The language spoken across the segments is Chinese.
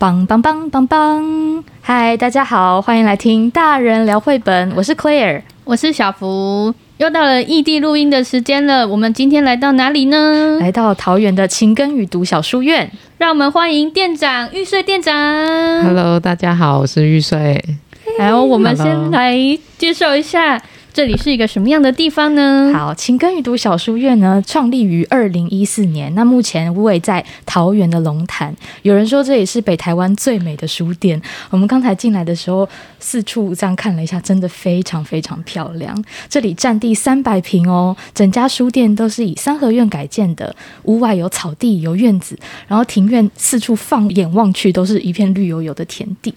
棒棒棒棒棒！嗨，大家好，欢迎来听大人聊绘本。我是 Claire，我是小福。又到了异地录音的时间了。我们今天来到哪里呢？来到桃园的情根与读小书院。让我们欢迎店长玉穗店长。Hello，大家好，我是玉穗。然后，我们先来介绍一下。这里是一个什么样的地方呢？好，晴耕雨读小书院呢，创立于二零一四年。那目前位在桃园的龙潭。有人说这里是北台湾最美的书店。我们刚才进来的时候，四处这样看了一下，真的非常非常漂亮。这里占地三百坪哦，整家书店都是以三合院改建的，屋外有草地，有院子，然后庭院四处放眼望去都是一片绿油油的田地。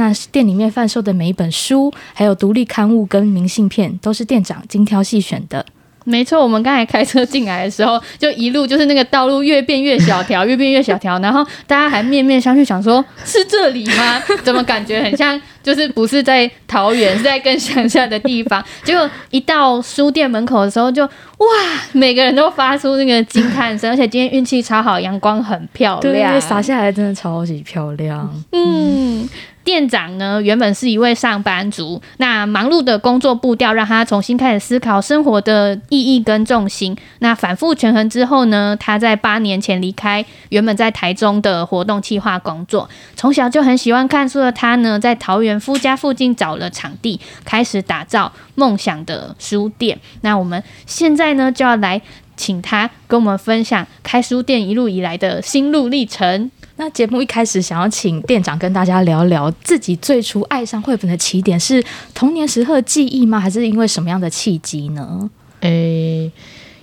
那店里面贩售的每一本书，还有独立刊物跟明信片，都是店长精挑细选的。没错，我们刚才开车进来的时候，就一路就是那个道路越变越小条，越变越小条，然后大家还面面相觑，想说是这里吗？怎么感觉很像，就是不是在桃园，是在更乡下的地方？结果一到书店门口的时候就，就哇，每个人都发出那个惊叹声，而且今天运气超好，阳光很漂亮，对，洒下来真的超级漂亮。嗯。店长呢，原本是一位上班族，那忙碌的工作步调让他重新开始思考生活的意义跟重心。那反复权衡之后呢，他在八年前离开原本在台中的活动企划工作。从小就很喜欢看书的他呢，在桃园夫家附近找了场地，开始打造梦想的书店。那我们现在呢，就要来请他跟我们分享开书店一路以来的心路历程。那节目一开始，想要请店长跟大家聊聊自己最初爱上绘本的起点，是童年时候的记忆吗？还是因为什么样的契机呢？诶、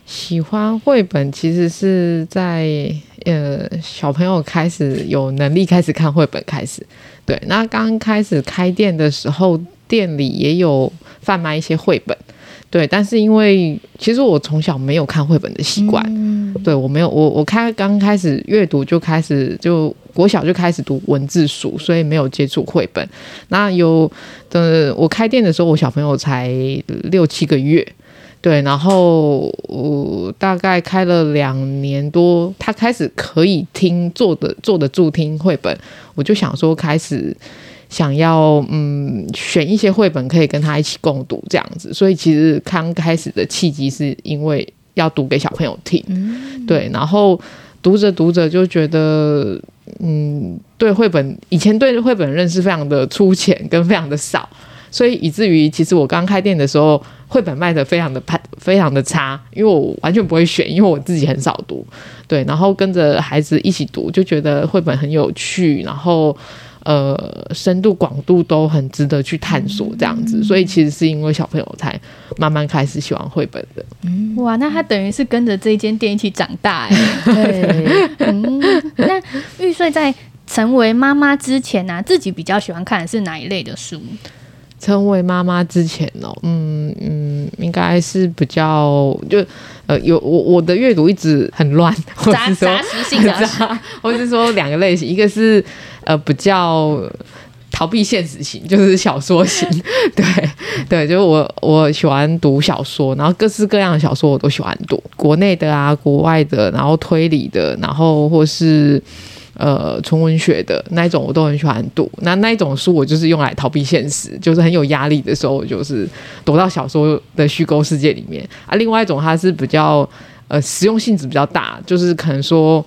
喜欢绘本其实是在呃小朋友开始有能力开始看绘本开始。对，那刚开始开店的时候，店里也有贩卖一些绘本。对，但是因为其实我从小没有看绘本的习惯，嗯、对我没有，我我开刚开始阅读就开始就国小就开始读文字书，所以没有接触绘本。那有的我开店的时候，我小朋友才六七个月，对，然后我大概开了两年多，他开始可以听坐的坐得住听绘本，我就想说开始。想要嗯选一些绘本可以跟他一起共读这样子，所以其实刚开始的契机是因为要读给小朋友听，嗯、对，然后读着读着就觉得嗯对绘本以前对绘本认识非常的粗浅跟非常的少，所以以至于其实我刚开店的时候绘本卖的非常的非常的差，因为我完全不会选，因为我自己很少读，对，然后跟着孩子一起读就觉得绘本很有趣，然后。呃，深度广度都很值得去探索，这样子，嗯、所以其实是因为小朋友才慢慢开始喜欢绘本的。嗯、哇，那他等于是跟着这一间店一起长大哎。对，嗯，那玉穗在成为妈妈之前呢、啊，自己比较喜欢看的是哪一类的书？成为妈妈之前哦，嗯嗯，应该是比较就呃有我我的阅读一直很乱，杂杂食性的，或是说两个类型，一个是。呃，比较逃避现实型，就是小说型，对对，就是我我喜欢读小说，然后各式各样的小说我都喜欢读，国内的啊，国外的，然后推理的，然后或是呃纯文学的那一种我都很喜欢读。那那一种书我就是用来逃避现实，就是很有压力的时候，我就是躲到小说的虚构世界里面啊。另外一种它是比较呃实用性质比较大，就是可能说。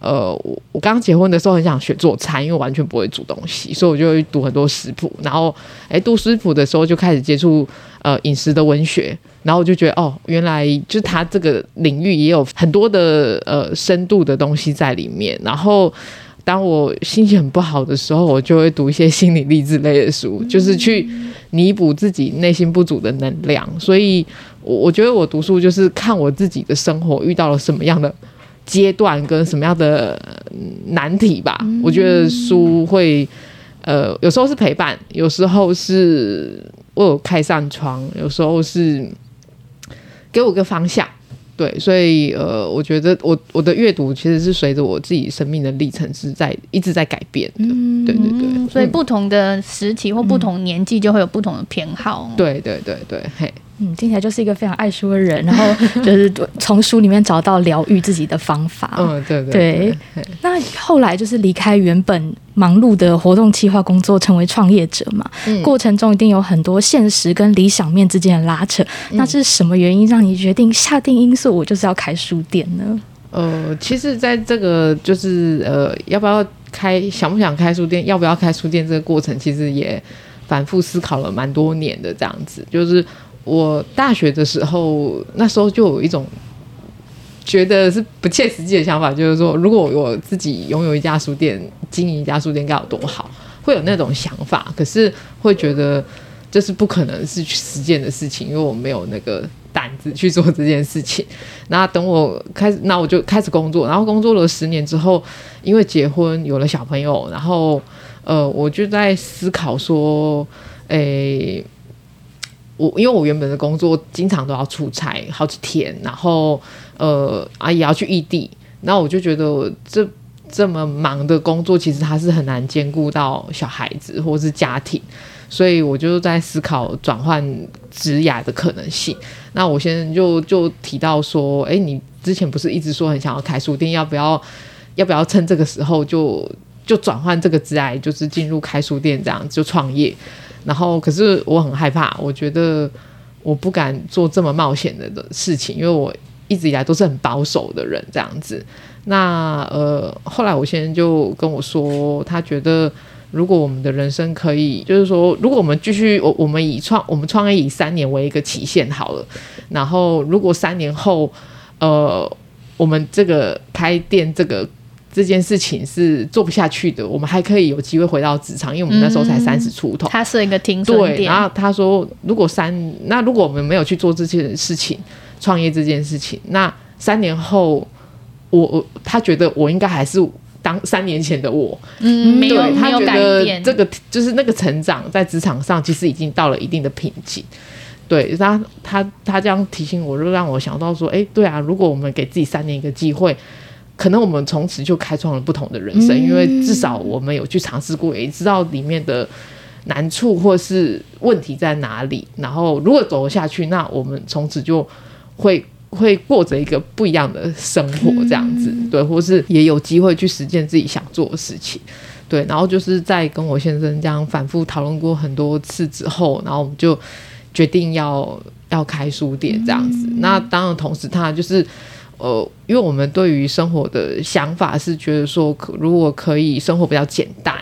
呃，我我刚结婚的时候很想学做菜，因为完全不会煮东西，所以我就会读很多食谱。然后，哎，读食谱的时候就开始接触呃饮食的文学，然后我就觉得哦，原来就是他这个领域也有很多的呃深度的东西在里面。然后，当我心情很不好的时候，我就会读一些心理励志类的书，就是去弥补自己内心不足的能量。所以，我我觉得我读书就是看我自己的生活遇到了什么样的。阶段跟什么样的难题吧？嗯、我觉得书会，呃，有时候是陪伴，有时候是为我开扇窗，有时候是给我个方向。对，所以呃，我觉得我我的阅读其实是随着我自己生命的历程是在一直在改变的。嗯、对对对，所以不同的时期或不同年纪就会有不同的偏好。对对对对，嘿。嗯，听起来就是一个非常爱书的人，然后 就是从书里面找到疗愈自己的方法。嗯，对对对，对。那后来就是离开原本忙碌的活动企划工作，成为创业者嘛。嗯。过程中一定有很多现实跟理想面之间的拉扯。那是什么原因让你决定下定因素，我就是要开书店呢？呃，其实在这个就是呃，要不要开，想不想开书店，要不要开书店这个过程，其实也反复思考了蛮多年的。这样子，就是。我大学的时候，那时候就有一种觉得是不切实际的想法，就是说，如果我自己拥有一家书店，经营一家书店该有多好，会有那种想法。可是会觉得这是不可能是去实践的事情，因为我没有那个胆子去做这件事情。那等我开始，那我就开始工作，然后工作了十年之后，因为结婚有了小朋友，然后呃，我就在思考说，诶。我因为我原本的工作经常都要出差好几天，然后呃啊也要去异地，那我就觉得这这么忙的工作，其实它是很难兼顾到小孩子或是家庭，所以我就在思考转换职涯的可能性。那我先就就提到说，哎，你之前不是一直说很想要开书店，要不要要不要趁这个时候就就转换这个职涯，就是进入开书店这样就创业？然后，可是我很害怕，我觉得我不敢做这么冒险的事情，因为我一直以来都是很保守的人，这样子。那呃，后来我先生就跟我说，他觉得如果我们的人生可以，就是说，如果我们继续，我我们以创我们创业以三年为一个期限好了，然后如果三年后，呃，我们这个开店这个。这件事情是做不下去的，我们还可以有机会回到职场，因为我们那时候才三十出头。他是一个停损点，对，然后他说，如果三，那如果我们没有去做这件事情，创业这件事情，那三年后，我我他觉得我应该还是当三年前的我，嗯，没有他觉得改变。这个就是那个成长在职场上其实已经到了一定的瓶颈。对，他他他这样提醒我，就让我想到说，哎，对啊，如果我们给自己三年一个机会。可能我们从此就开创了不同的人生，嗯，因为至少我们有去尝试过，也知道里面的难处或是问题在哪里。然后如果走下去，那我们从此就会会过着一个不一样的生活，这样子，嗯，对，或是也有机会去实践自己想做的事情，对。然后就是在跟我先生这样反复讨论过很多次之后，然后我们就决定要要开书店这样子。嗯，那当然，同时他就是。呃，因为我们对于生活的想法是觉得说，可如果可以生活比较简单，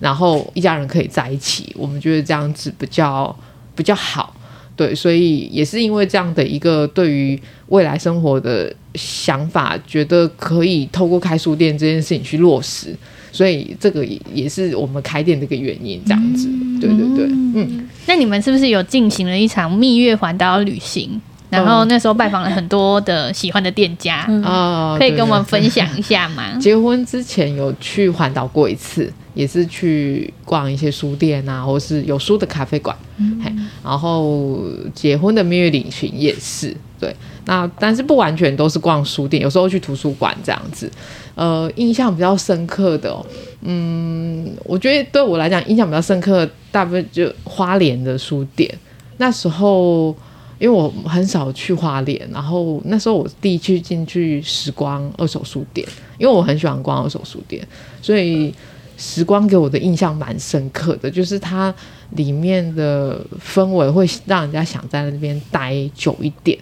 然后一家人可以在一起，我们觉得这样子比较比较好。对，所以也是因为这样的一个对于未来生活的想法，觉得可以透过开书店这件事情去落实，所以这个也是我们开店的一个原因。这样子，对对对，嗯。那你们是不是有进行了一场蜜月环岛旅行？然后那时候拜访了很多的喜欢的店家啊、嗯哦，可以跟我们分享一下吗？结婚之前有去环岛过一次，也是去逛一些书店啊，或是有书的咖啡馆。嗯，然后结婚的蜜月旅行也是对。那但是不完全都是逛书店，有时候去图书馆这样子。呃，印象比较深刻的、哦，嗯，我觉得对我来讲印象比较深刻，大部分就花莲的书店。那时候。因为我很少去花莲，然后那时候我第一次进去时光二手书店，因为我很喜欢逛二手书店，所以时光给我的印象蛮深刻的，就是它里面的氛围会让人家想在那边待久一点，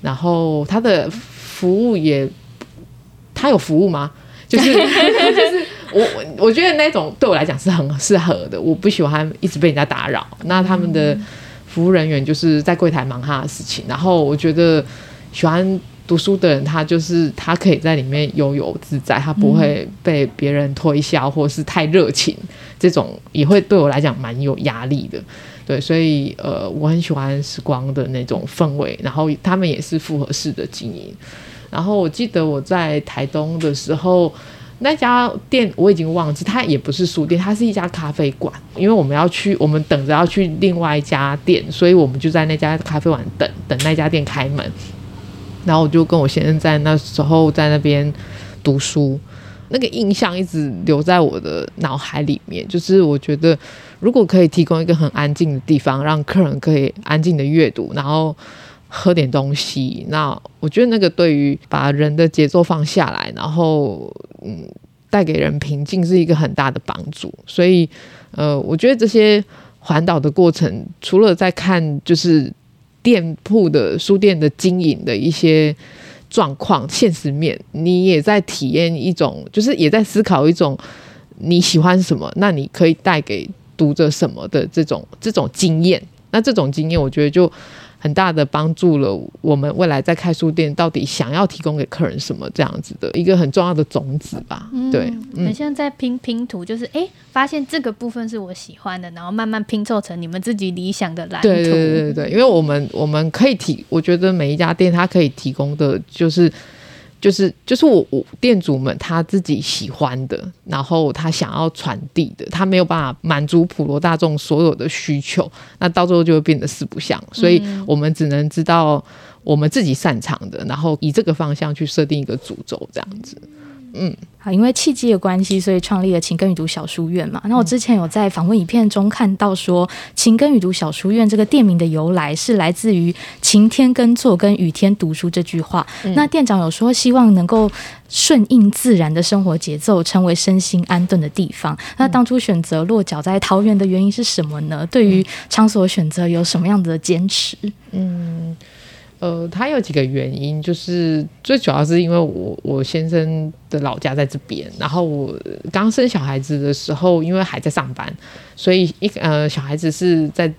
然后它的服务也，它有服务吗？就是就是我我觉得那种对我来讲是很适合的，我不喜欢一直被人家打扰，那他们的。服务人员就是在柜台忙他的事情，然后我觉得喜欢读书的人，他就是他可以在里面悠游自在，他不会被别人推销或是太热情，这种也会对我来讲蛮有压力的。对，所以呃，我很喜欢时光的那种氛围，然后他们也是复合式的经营。然后我记得我在台东的时候。那家店我已经忘记，它也不是书店，它是一家咖啡馆。因为我们要去，我们等着要去另外一家店，所以我们就在那家咖啡馆等等那家店开门。然后我就跟我先生在那时候在那边读书，那个印象一直留在我的脑海里面。就是我觉得，如果可以提供一个很安静的地方，让客人可以安静的阅读，然后喝点东西，那我觉得那个对于把人的节奏放下来，然后嗯，带给人平静是一个很大的帮助。所以，呃，我觉得这些环岛的过程，除了在看就是店铺的书店的经营的一些。状况现实面，你也在体验一种，就是也在思考一种你喜欢什么，那你可以带给读者什么的这种这种经验。那这种经验，我觉得就。很大的帮助了我们未来在开书店到底想要提供给客人什么这样子的一个很重要的种子吧。嗯、对，很像在拼拼图，就是哎、欸，发现这个部分是我喜欢的，然后慢慢拼凑成你们自己理想的蓝图。对对对对对，因为我们我们可以提，我觉得每一家店它可以提供的就是。就是就是我我店主们他自己喜欢的，然后他想要传递的，他没有办法满足普罗大众所有的需求，那到最后就会变得四不像，所以我们只能知道我们自己擅长的，然后以这个方向去设定一个主轴，这样子。嗯，好，因为契机的关系，所以创立了晴耕雨读小书院嘛。那我之前有在访问影片中看到说，晴耕雨读小书院这个店名的由来是来自于晴天耕作跟雨天读书这句话。嗯、那店长有说希望能够顺应自然的生活节奏，成为身心安顿的地方。那当初选择落脚在桃园的原因是什么呢？对于场所选择有什么样的坚持？嗯。呃，他有几个原因，就是最主要是因为我我先生的老家在这边，然后我刚生小孩子的时候，因为还在上班，所以一呃小孩子是在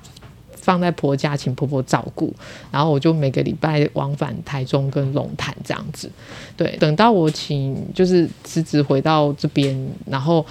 放在婆家请婆婆照顾，然后我就每个礼拜往返台中跟龙潭这样子。对，等到我请就是辞职回到这边，然后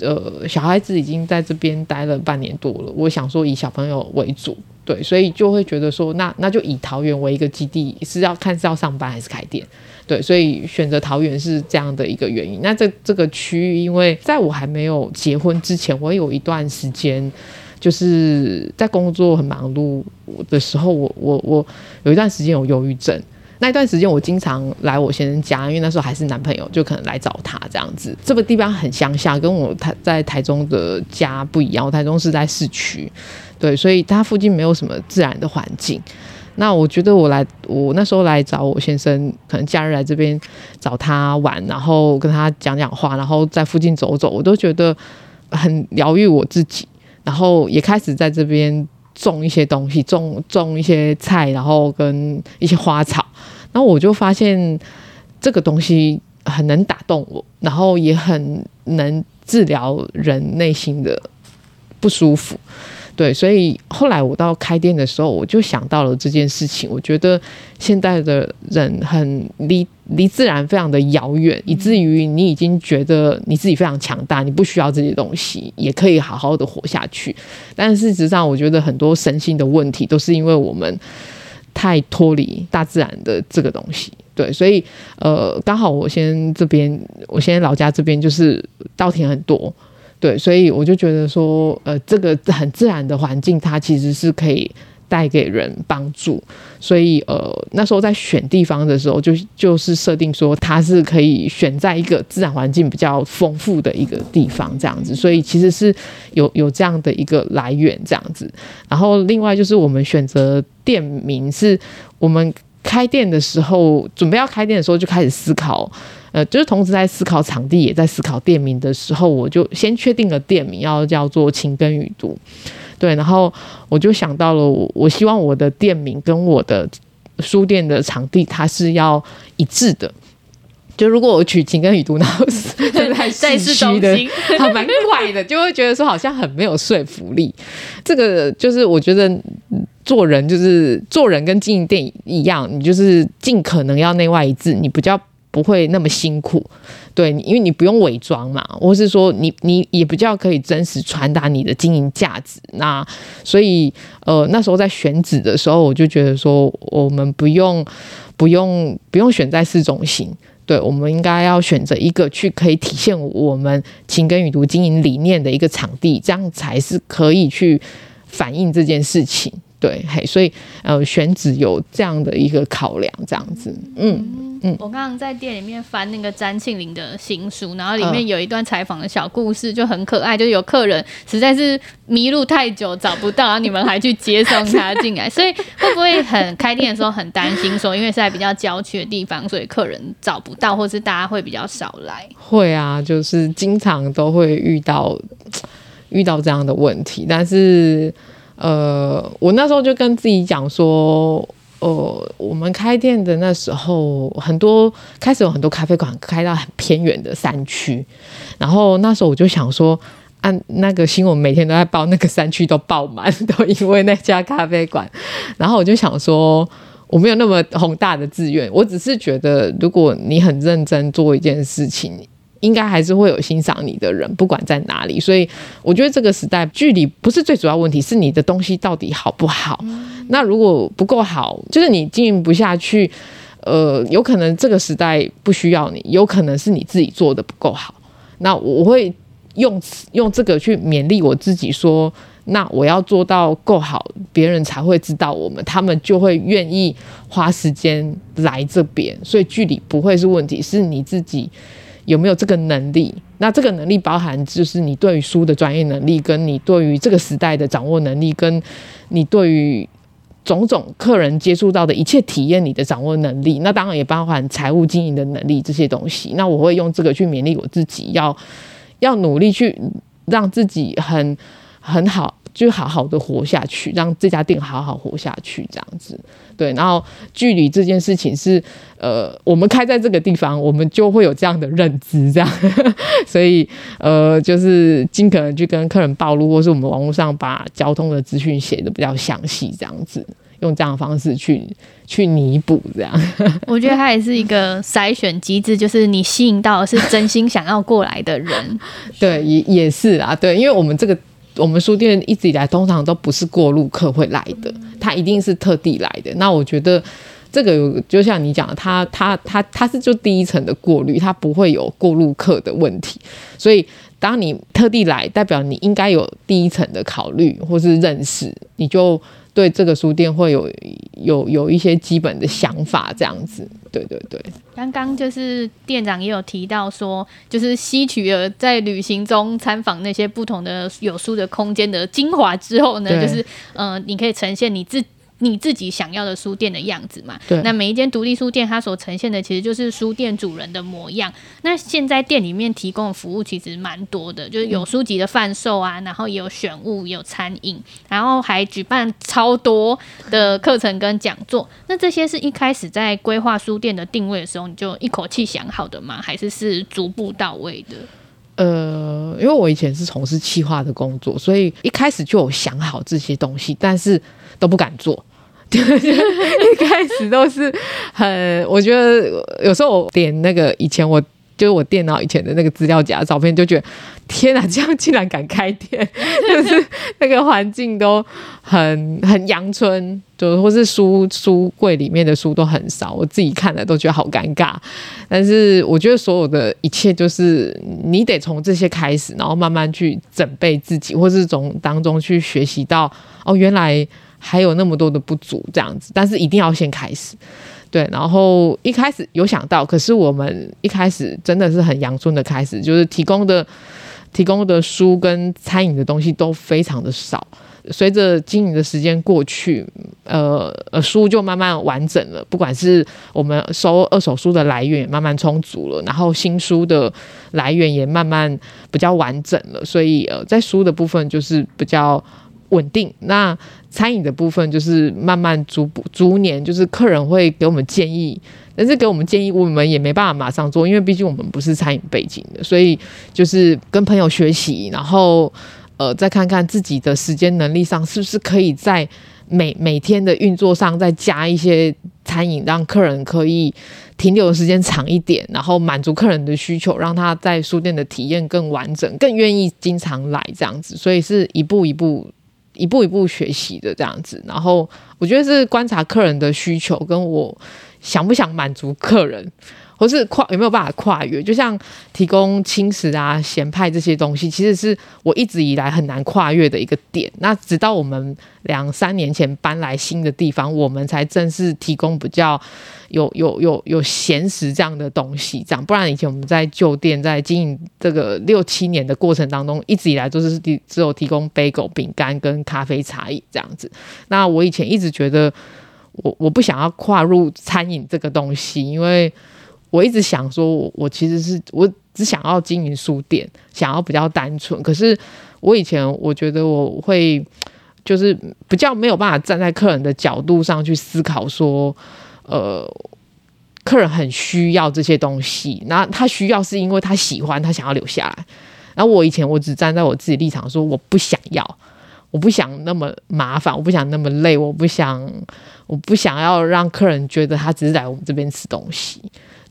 呃小孩子已经在这边待了半年多了，我想说以小朋友为主。对，所以就会觉得说，那那就以桃园为一个基地，是要看是要上班还是开店。对，所以选择桃园是这样的一个原因。那这这个区域，因为在我还没有结婚之前，我有一段时间就是在工作很忙碌的时候，我我我有一段时间有忧郁症。那一段时间我经常来我先生家，因为那时候还是男朋友，就可能来找他这样子。这个地方很乡下，跟我台在台中的家不一样。我台中是在市区。对，所以它附近没有什么自然的环境。那我觉得我来，我那时候来找我先生，可能假日来这边找他玩，然后跟他讲讲话，然后在附近走走，我都觉得很疗愈我自己。然后也开始在这边种一些东西，种种一些菜，然后跟一些花草。然后我就发现这个东西很能打动我，然后也很能治疗人内心的不舒服。对，所以后来我到开店的时候，我就想到了这件事情。我觉得现在的人很离离自然非常的遥远，以至于你已经觉得你自己非常强大，你不需要这些东西，也可以好好的活下去。但事实上，我觉得很多身心的问题都是因为我们太脱离大自然的这个东西。对，所以呃，刚好我先这边，我先老家这边就是稻田很多。对，所以我就觉得说，呃，这个很自然的环境，它其实是可以带给人帮助。所以，呃，那时候在选地方的时候，就就是设定说，它是可以选在一个自然环境比较丰富的一个地方，这样子。所以，其实是有有这样的一个来源，这样子。然后，另外就是我们选择店名，是我们开店的时候，准备要开店的时候就开始思考。呃，就是同时在思考场地，也在思考店名的时候，我就先确定了店名要叫做情根雨读，对，然后我就想到了我，我希望我的店名跟我的书店的场地它是要一致的。就如果我取情根雨读，然后是在 市区的，还蛮怪的，就会觉得说好像很没有说服力。这个就是我觉得做人就是做人跟经营店一样，你就是尽可能要内外一致，你比较。不会那么辛苦，对，因为你不用伪装嘛，或是说你你也比较可以真实传达你的经营价值。那所以呃那时候在选址的时候，我就觉得说我们不用不用不用选在市中心，对，我们应该要选择一个去可以体现我们晴耕雨读经营理念的一个场地，这样才是可以去反映这件事情。对，嘿，所以呃，选址有这样的一个考量，这样子，嗯。嗯，我刚刚在店里面翻那个詹庆林的新书，然后里面有一段采访的小故事，就很可爱。就有客人实在是迷路太久找不到，然后你们还去接送他进来，所以会不会很开店的时候很担心说，因为是在比较郊区的地方，所以客人找不到，或是大家会比较少来？会啊，就是经常都会遇到遇到这样的问题。但是呃，我那时候就跟自己讲说。呃，我们开店的那时候，很多开始有很多咖啡馆开到很偏远的山区，然后那时候我就想说，按那个新闻每天都在报，那个山区都爆满，都因为那家咖啡馆。然后我就想说，我没有那么宏大的志愿，我只是觉得，如果你很认真做一件事情，应该还是会有欣赏你的人，不管在哪里。所以我觉得这个时代距离不是最主要问题，是你的东西到底好不好。那如果不够好，就是你经营不下去，呃，有可能这个时代不需要你，有可能是你自己做的不够好。那我会用用这个去勉励我自己，说，那我要做到够好，别人才会知道我们，他们就会愿意花时间来这边。所以距离不会是问题，是你自己有没有这个能力。那这个能力包含就是你对于书的专业能力，跟你对于这个时代的掌握能力，跟你对于种种客人接触到的一切体验，你的掌握能力，那当然也包含财务经营的能力这些东西。那我会用这个去勉励我自己，要要努力去让自己很很好，就好好的活下去，让这家店好好活下去，这样子。对，然后距离这件事情是，呃，我们开在这个地方，我们就会有这样的认知，这样。所以，呃，就是尽可能去跟客人暴露，或是我们网络上把交通的资讯写的比较详细，这样子，用这样的方式去去弥补，这样。我觉得它也是一个筛选机制，就是你吸引到的是真心想要过来的人。对，也也是啊，对，因为我们这个。我们书店一直以来通常都不是过路客会来的，他一定是特地来的。那我觉得这个就像你讲的，他他他他是就第一层的过滤，他不会有过路客的问题。所以当你特地来，代表你应该有第一层的考虑或是认识，你就。对这个书店会有有有一些基本的想法，这样子，对对对。刚刚就是店长也有提到说，就是吸取了在旅行中参访那些不同的有书的空间的精华之后呢，就是呃，你可以呈现你自。你自己想要的书店的样子嘛？对。那每一间独立书店，它所呈现的其实就是书店主人的模样。那现在店里面提供的服务其实蛮多的，就是有书籍的贩售啊，然后也有选物，也有餐饮，然后还举办超多的课程跟讲座。那这些是一开始在规划书店的定位的时候，你就一口气想好的吗？还是是逐步到位的？呃，因为我以前是从事企划的工作，所以一开始就有想好这些东西，但是都不敢做。对，一 开始都是很，我觉得有时候我点那个以前我就是我电脑以前的那个资料夹照片，就觉得天哪，这样竟然敢开店，就是那个环境都很很阳春，就或是书书柜里面的书都很少，我自己看了都觉得好尴尬。但是我觉得所有的一切就是你得从这些开始，然后慢慢去准备自己，或是从当中去学习到哦，原来。还有那么多的不足，这样子，但是一定要先开始，对。然后一开始有想到，可是我们一开始真的是很阳春的开始，就是提供的提供的书跟餐饮的东西都非常的少。随着经营的时间过去，呃呃，书就慢慢完整了。不管是我们收二手书的来源也慢慢充足了，然后新书的来源也慢慢比较完整了。所以呃，在书的部分就是比较。稳定。那餐饮的部分就是慢慢逐步逐年，就是客人会给我们建议，但是给我们建议，我们也没办法马上做，因为毕竟我们不是餐饮背景的，所以就是跟朋友学习，然后呃再看看自己的时间能力上是不是可以在每每天的运作上再加一些餐饮，让客人可以停留的时间长一点，然后满足客人的需求，让他在书店的体验更完整，更愿意经常来这样子，所以是一步一步。一步一步学习的这样子，然后我觉得是观察客人的需求，跟我想不想满足客人，或是跨有没有办法跨越？就像提供轻食啊、咸派这些东西，其实是我一直以来很难跨越的一个点。那直到我们两三年前搬来新的地方，我们才正式提供比较有有有有咸食这样的东西。这样，不然以前我们在旧店在经营这个六七年的过程当中，一直以来都是只有提供 bagel 饼干跟咖啡茶饮这样子。那我以前一直觉得我我不想要跨入餐饮这个东西，因为。我一直想说我，我其实是我只想要经营书店，想要比较单纯。可是我以前我觉得我会就是比较没有办法站在客人的角度上去思考，说，呃，客人很需要这些东西，那他需要是因为他喜欢，他想要留下来。然后我以前我只站在我自己立场说，我不想要，我不想那么麻烦，我不想那么累，我不想，我不想要让客人觉得他只是来我们这边吃东西。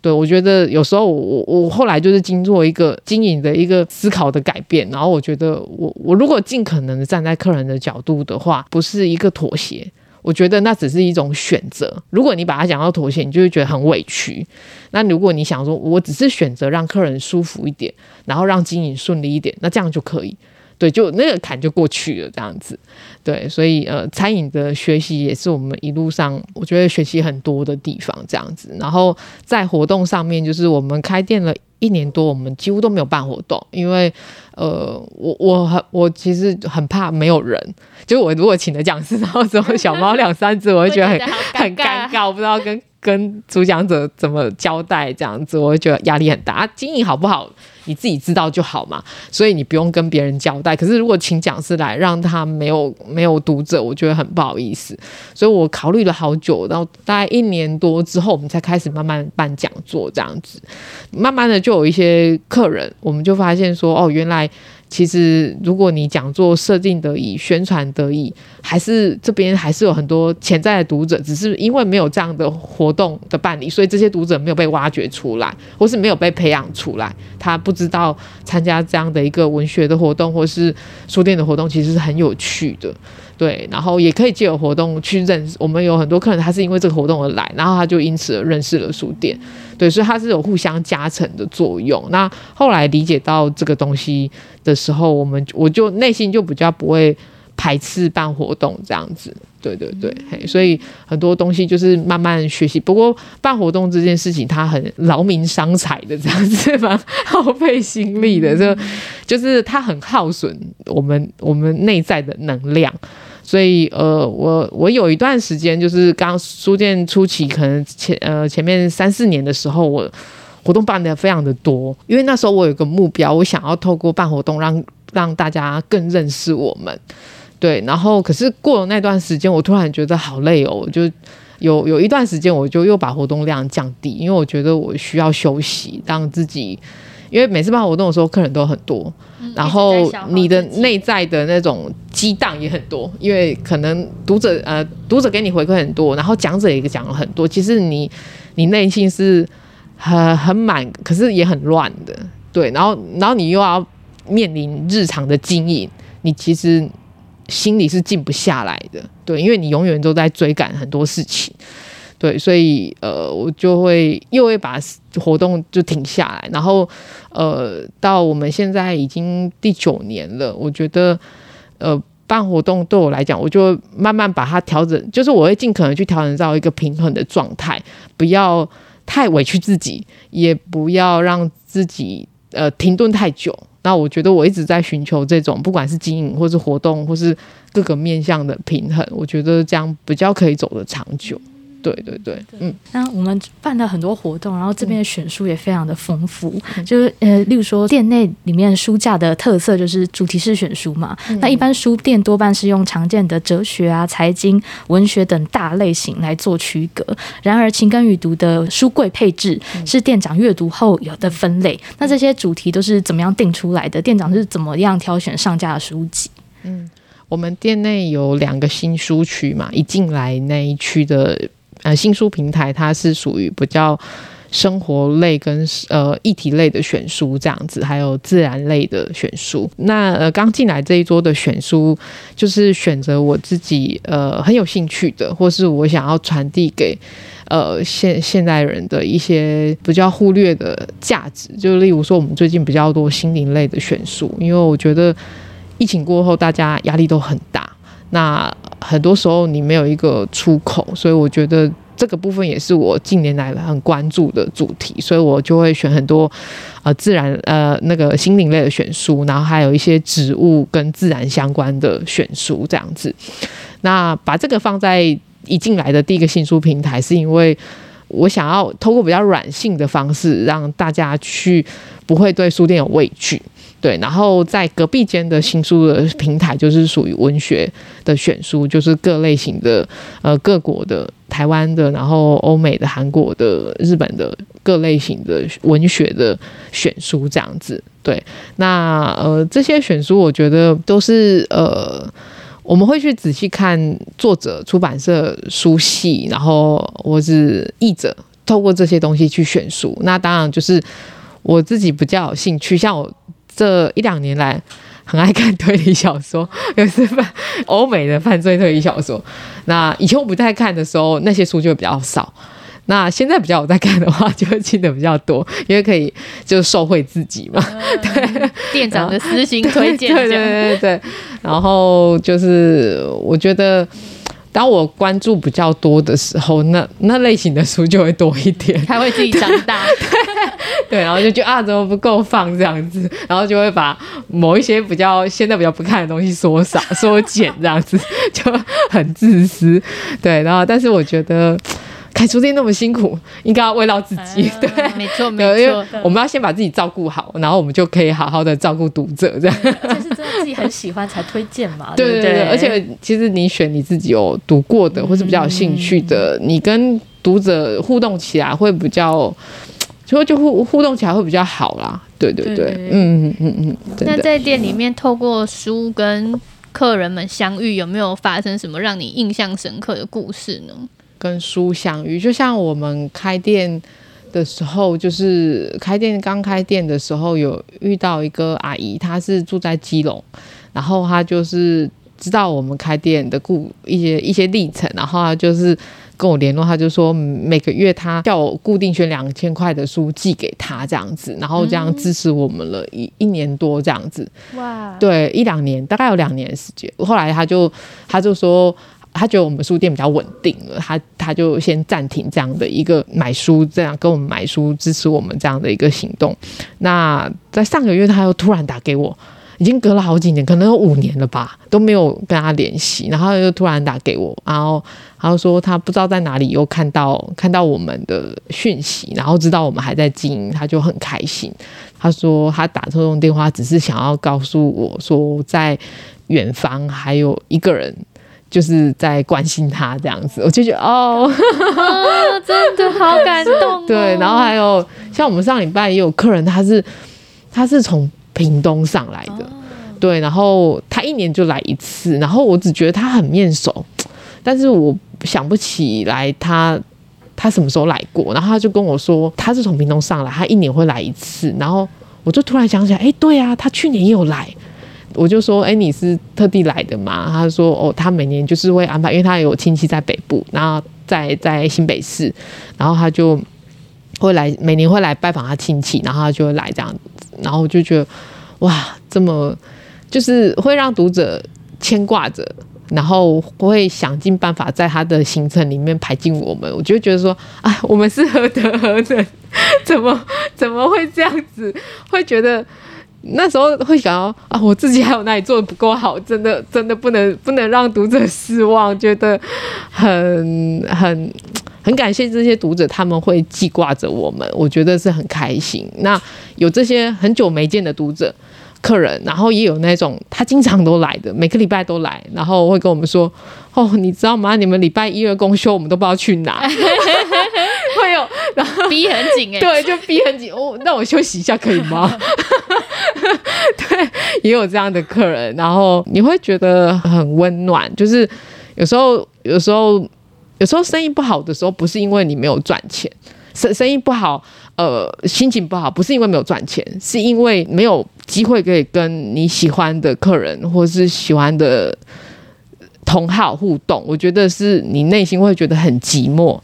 对，我觉得有时候我我后来就是经过一个经营的一个思考的改变，然后我觉得我我如果尽可能的站在客人的角度的话，不是一个妥协，我觉得那只是一种选择。如果你把它讲到妥协，你就会觉得很委屈。那如果你想说，我只是选择让客人舒服一点，然后让经营顺利一点，那这样就可以。对，就那个坎就过去了，这样子。对，所以呃，餐饮的学习也是我们一路上我觉得学习很多的地方，这样子。然后在活动上面，就是我们开店了一年多，我们几乎都没有办活动，因为呃，我我很我其实很怕没有人，就我如果请了讲师，然后之后小猫两三只，我会觉得很很尴尬，我不知道跟。跟主讲者怎么交代这样子，我会觉得压力很大。啊，经营好不好，你自己知道就好嘛，所以你不用跟别人交代。可是如果请讲师来，让他没有没有读者，我觉得很不好意思。所以我考虑了好久，然后大概一年多之后，我们才开始慢慢办讲座这样子。慢慢的就有一些客人，我们就发现说，哦，原来。其实，如果你讲座设定得宜、宣传得宜，还是这边还是有很多潜在的读者，只是因为没有这样的活动的办理，所以这些读者没有被挖掘出来，或是没有被培养出来。他不知道参加这样的一个文学的活动，或是书店的活动，其实是很有趣的。对，然后也可以借由活动去认识。我们有很多客人，他是因为这个活动而来，然后他就因此而认识了书店。对，所以它是有互相加成的作用。那后来理解到这个东西的时候，我们我就内心就比较不会排斥办活动这样子。对对对，嘿，所以很多东西就是慢慢学习。不过办活动这件事情，它很劳民伤财的这样子，蛮耗费心力的。就就是它很耗损我们我们内在的能量。所以，呃，我我有一段时间，就是刚书店初期，可能前呃前面三四年的时候，我活动办得非常的多，因为那时候我有个目标，我想要透过办活动让让大家更认识我们，对。然后，可是过了那段时间，我突然觉得好累哦，我就有有一段时间，我就又把活动量降低，因为我觉得我需要休息，让自己。因为每次办活动的时候，客人都很多，嗯、然后你的内在的那种激荡也很多，因为可能读者呃读者给你回馈很多，然后讲者也讲了很多，其实你你内心是很很满，可是也很乱的，对，然后然后你又要面临日常的经营，你其实心里是静不下来的，对，因为你永远都在追赶很多事情。对，所以呃，我就会又会把活动就停下来，然后呃，到我们现在已经第九年了，我觉得呃，办活动对我来讲，我就慢慢把它调整，就是我会尽可能去调整到一个平衡的状态，不要太委屈自己，也不要让自己呃停顿太久。那我觉得我一直在寻求这种，不管是经营或是活动，或是各个面向的平衡，我觉得这样比较可以走得长久。对对对，嗯，那我们办了很多活动，然后这边的选书也非常的丰富，嗯、就是呃，例如说店内里面书架的特色就是主题式选书嘛，嗯、那一般书店多半是用常见的哲学啊、财经、文学等大类型来做区隔，然而晴耕雨读的书柜配置是店长阅读后有的分类，嗯、那这些主题都是怎么样定出来的？店长是怎么样挑选上架的书籍？嗯，我们店内有两个新书区嘛，一进来那一区的。呃，新书平台它是属于比较生活类跟呃议题类的选书这样子，还有自然类的选书。那呃刚进来这一桌的选书，就是选择我自己呃很有兴趣的，或是我想要传递给呃现现代人的一些比较忽略的价值。就例如说，我们最近比较多心灵类的选书，因为我觉得疫情过后大家压力都很大，那很多时候你没有一个出口，所以我觉得。这个部分也是我近年来很关注的主题，所以我就会选很多呃自然呃那个心灵类的选书，然后还有一些植物跟自然相关的选书这样子。那把这个放在一进来的第一个新书平台，是因为我想要透过比较软性的方式，让大家去不会对书店有畏惧。对，然后在隔壁间的新书的平台，就是属于文学的选书，就是各类型的，呃，各国的、台湾的，然后欧美的、韩国的、日本的各类型的文学的选书这样子。对，那呃，这些选书我觉得都是呃，我们会去仔细看作者、出版社、书系，然后或是译者，透过这些东西去选书。那当然就是我自己比较有兴趣，像我。这一两年来，很爱看推理小说，尤其是欧美的犯罪推理小说。那以前我不太看的时候，那些书就会比较少。那现在比较我在看的话，就会记得比较多，因为可以就受惠自己嘛。嗯、对，店长的私心 推荐，对对对对。然后就是我觉得。当我关注比较多的时候，那那类型的书就会多一点，他会自己长大。对，对，然后就觉得啊，怎么不够放这样子，然后就会把某一些比较现在比较不看的东西缩少、缩减这样子，就很自私。对，然后但是我觉得。开书店那么辛苦，应该要慰劳自己，对，没错没错，因为我们要先把自己照顾好，然后我们就可以好好的照顾读者，这样。而且是真的自己很喜欢才推荐嘛，对 对对，对，而且其实你选你自己有读过的，或是比较有兴趣的，嗯、你跟读者互动起来会比较，就就互互动起来会比较好啦，对对对，对对对嗯嗯嗯。那在店里面透过书跟客人们相遇，有没有发生什么让你印象深刻的故事呢？跟书相遇，就像我们开店的时候，就是开店刚开店的时候，有遇到一个阿姨，她是住在基隆，然后她就是知道我们开店的故一些一些历程，然后她就是跟我联络，他就说每个月他叫我固定选两千块的书寄给他这样子，然后这样支持我们了一一年多这样子，哇，对，一两年，大概有两年的时间，后来他就他就说。他觉得我们书店比较稳定了，他他就先暂停这样的一个买书，这样跟我们买书支持我们这样的一个行动。那在上个月，他又突然打给我，已经隔了好几年，可能有五年了吧，都没有跟他联系，然后又突然打给我，然后他说他不知道在哪里又看到看到我们的讯息，然后知道我们还在经营，他就很开心。他说他打这通电话只是想要告诉我说，在远方还有一个人。就是在关心他这样子，我就觉得哦，哦，真的好感动哦。对，然后还有像我们上礼拜也有客人，他是他是从屏东上来的，哦，对，然后他一年就来一次，然后我只觉得他很面熟，但是我想不起来他他什么时候来过，然后他就跟我说他是从屏东上来，他一年会来一次，然后我就突然想起来，哎，对啊，他去年也有来。我就说，哎、欸，你是特地来的吗？他说，哦，他每年就是会安排，因为他有亲戚在北部，然后在在新北市，然后他就会来，每年会来拜访他亲戚，然后他就会来这样子，然后我就觉得，哇，这么就是会让读者牵挂着，然后会想尽办法在他的行程里面排进我们，我就觉得说，啊，我们是何德何能，怎么怎么会这样子，会觉得。那时候会想到啊，我自己还有哪里做的不够好，真的真的不能不能让读者失望，觉得很很很感谢这些读者，他们会记挂着我们，我觉得是很开心。那有这些很久没见的读者、客人，然后也有那种他经常都来的，每个礼拜都来，然后会跟我们说：“哦，你知道吗？你们礼拜一、二公休，我们都不知道去哪。”会有，然后逼很紧哎，对，就逼很紧。哦，那我休息一下可以吗？对，也有这样的客人，然后你会觉得很温暖。就是有时候，有时候，有时候生意不好的时候，不是因为你没有赚钱，生生意不好，呃，心情不好，不是因为没有赚钱，是因为没有机会可以跟你喜欢的客人或是喜欢的同好互动。我觉得是你内心会觉得很寂寞。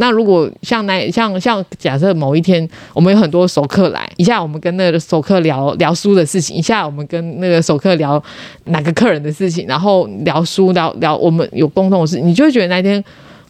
那如果像那像像假设某一天我们有很多熟客来，一下我们跟那个熟客聊聊书的事情，一下我们跟那个熟客聊哪个客人的事情，然后聊书聊聊我们有共同的事，你就会觉得那天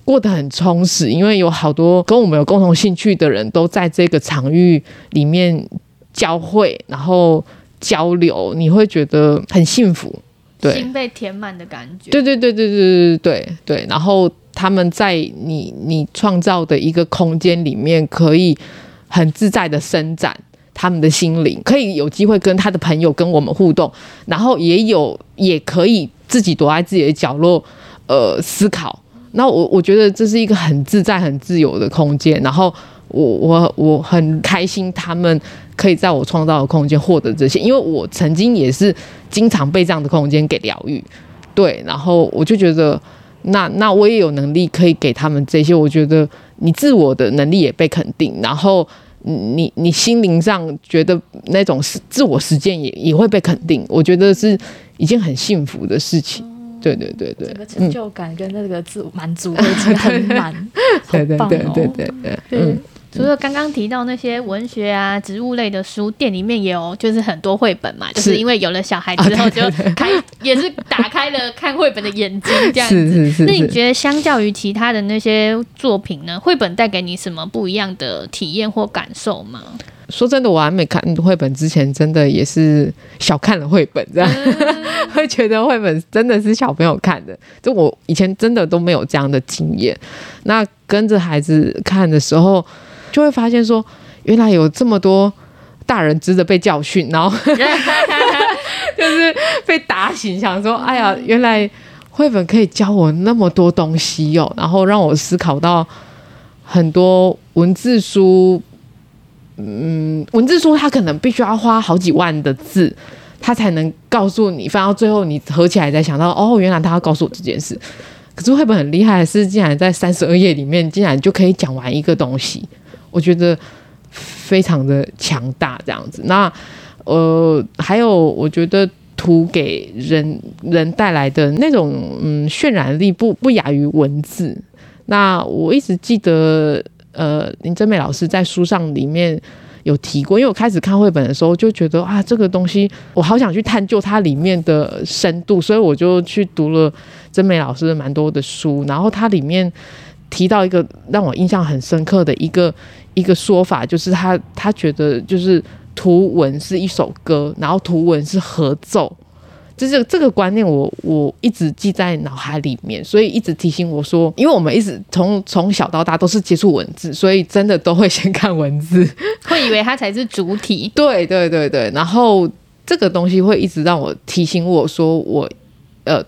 过得很充实，因为有好多跟我们有共同兴趣的人都在这个场域里面交汇，然后交流，你会觉得很幸福，对，心被填满的感觉，对对对对对对对对，然后。他们在你你创造的一个空间里面，可以很自在的伸展他们的心灵，可以有机会跟他的朋友跟我们互动，然后也有也可以自己躲在自己的角落，呃，思考。那我我觉得这是一个很自在、很自由的空间。然后我我我很开心，他们可以在我创造的空间获得这些，因为我曾经也是经常被这样的空间给疗愈。对，然后我就觉得。那那我也有能力可以给他们这些，我觉得你自我的能力也被肯定，然后你你心灵上觉得那种自我实践也也会被肯定，我觉得是一件很幸福的事情。对对对对，整个成就感跟那个自我满足已经很满，对对对对对对，嗯。除了刚刚提到那些文学啊、植物类的书，店里面也有，就是很多绘本嘛，就是因为有了小孩之后，就开 也是打开了看绘本的眼睛，这样子。那你觉得相较于其他的那些作品呢，绘本带给你什么不一样的体验或感受吗？说真的，我还没看绘本之前，真的也是小看了绘本，这样、嗯、会觉得绘本真的是小朋友看的。就我以前真的都没有这样的经验。那跟着孩子看的时候。就会发现说，原来有这么多大人值得被教训，然后 就是被打醒，想说，哎呀，原来绘本可以教我那么多东西哟，然后让我思考到很多文字书，嗯，文字书它可能必须要花好几万的字，它才能告诉你，翻到最后你合起来才想到，哦，原来他要告诉我这件事。可是绘本很厉害是，竟然在三十二页里面，竟然就可以讲完一个东西。我觉得非常的强大，这样子。那呃，还有我觉得图给人人带来的那种嗯渲染力不不亚于文字。那我一直记得呃林真美老师在书上里面有提过，因为我开始看绘本的时候就觉得啊这个东西我好想去探究它里面的深度，所以我就去读了真美老师的蛮多的书，然后它里面。提到一个让我印象很深刻的一个一个说法，就是他他觉得就是图文是一首歌，然后图文是合奏，就是这个观念我我一直记在脑海里面，所以一直提醒我说，因为我们一直从从小到大都是接触文字，所以真的都会先看文字，会以为它才是主体。对对对对，然后这个东西会一直让我提醒我说，我呃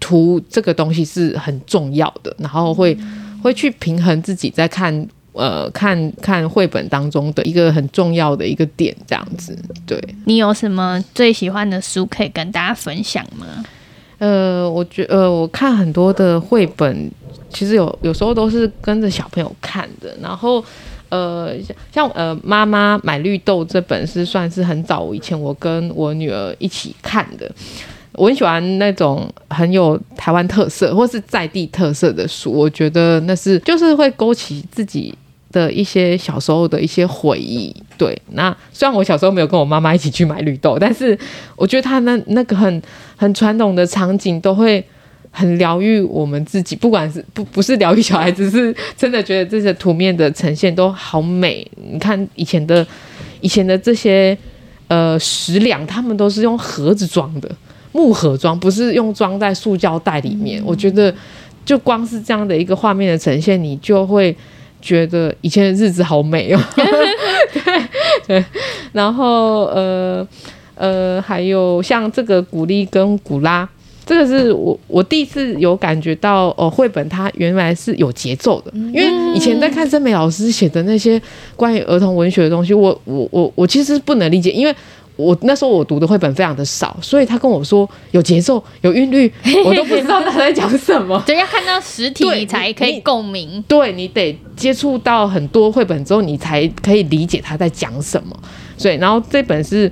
图这个东西是很重要的，然后会。会去平衡自己在看呃看看绘本当中的一个很重要的一个点，这样子。对，你有什么最喜欢的书可以跟大家分享吗？呃，我觉呃我看很多的绘本，其实有有时候都是跟着小朋友看的。然后呃像呃妈妈买绿豆这本是算是很早以前我跟我女儿一起看的。我很喜欢那种很有台湾特色或是在地特色的书，我觉得那是就是会勾起自己的一些小时候的一些回忆。对，那虽然我小时候没有跟我妈妈一起去买绿豆，但是我觉得他那那个很很传统的场景都会很疗愈我们自己，不管是不不是疗愈小孩子，是真的觉得这些图面的呈现都好美。你看以前的以前的这些呃食粮，他们都是用盒子装的。木盒装，不是用装在塑胶袋里面。嗯、我觉得，就光是这样的一个画面的呈现，你就会觉得以前的日子好美哦。对 对，然后呃呃，还有像这个古丽跟古拉，这个是我我第一次有感觉到哦，绘本它原来是有节奏的。因为以前在看真美老师写的那些关于儿童文学的东西，我我我我其实不能理解，因为。我那时候我读的绘本非常的少，所以他跟我说有节奏、有韵律，我都不知道他在讲什么。对，要看到实体你才可以共鸣。对，你得接触到很多绘本之后，你才可以理解他在讲什么。所以，然后这本是，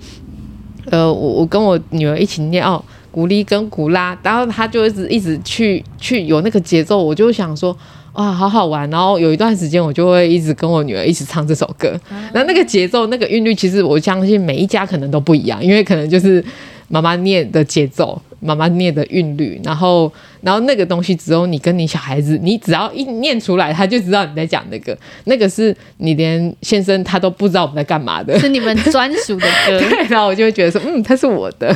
呃，我我跟我女儿一起念哦，古丽跟古拉，然后他就一直一直去去有那个节奏，我就想说。哇，好好玩！然后有一段时间，我就会一直跟我女儿一起唱这首歌。然后那个节奏、那个韵律，其实我相信每一家可能都不一样，因为可能就是妈妈念的节奏，妈妈念的韵律，然后，然后那个东西只有你跟你小孩子，你只要一念出来，他就知道你在讲那个。那个是你连先生他都不知道我们在干嘛的，是你们专属的歌。对，然后我就会觉得说，嗯，他是我的。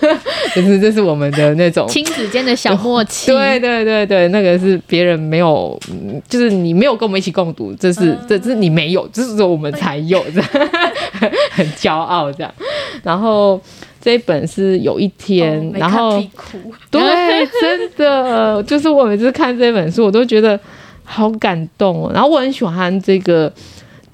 就是这是我们的那种 亲子间的小默契，对对对对，那个是别人没有，就是你没有跟我们一起共读，这是、嗯、这是你没有，这是我们才有这样，很骄傲这样。然后这一本是有一天，哦、然后对，真的就是我每次看这本书，我都觉得好感动哦。然后我很喜欢这个。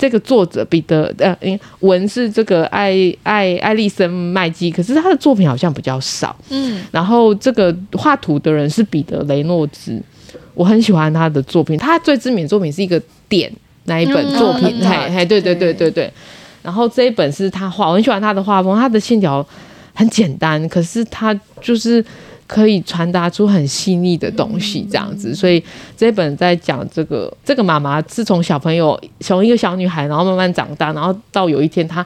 这个作者彼得呃，文是这个艾艾艾利森麦基，可是他的作品好像比较少。嗯，然后这个画图的人是彼得雷诺兹，我很喜欢他的作品。他最知名的作品是一个点那一本作品，嘿、嗯，嘿，对对对对对。然后这一本是他画，我很喜欢他的画风，他的线条很简单，可是他就是。可以传达出很细腻的东西，这样子，所以这本在讲这个这个妈妈是从小朋友，从一个小女孩，然后慢慢长大，然后到有一天她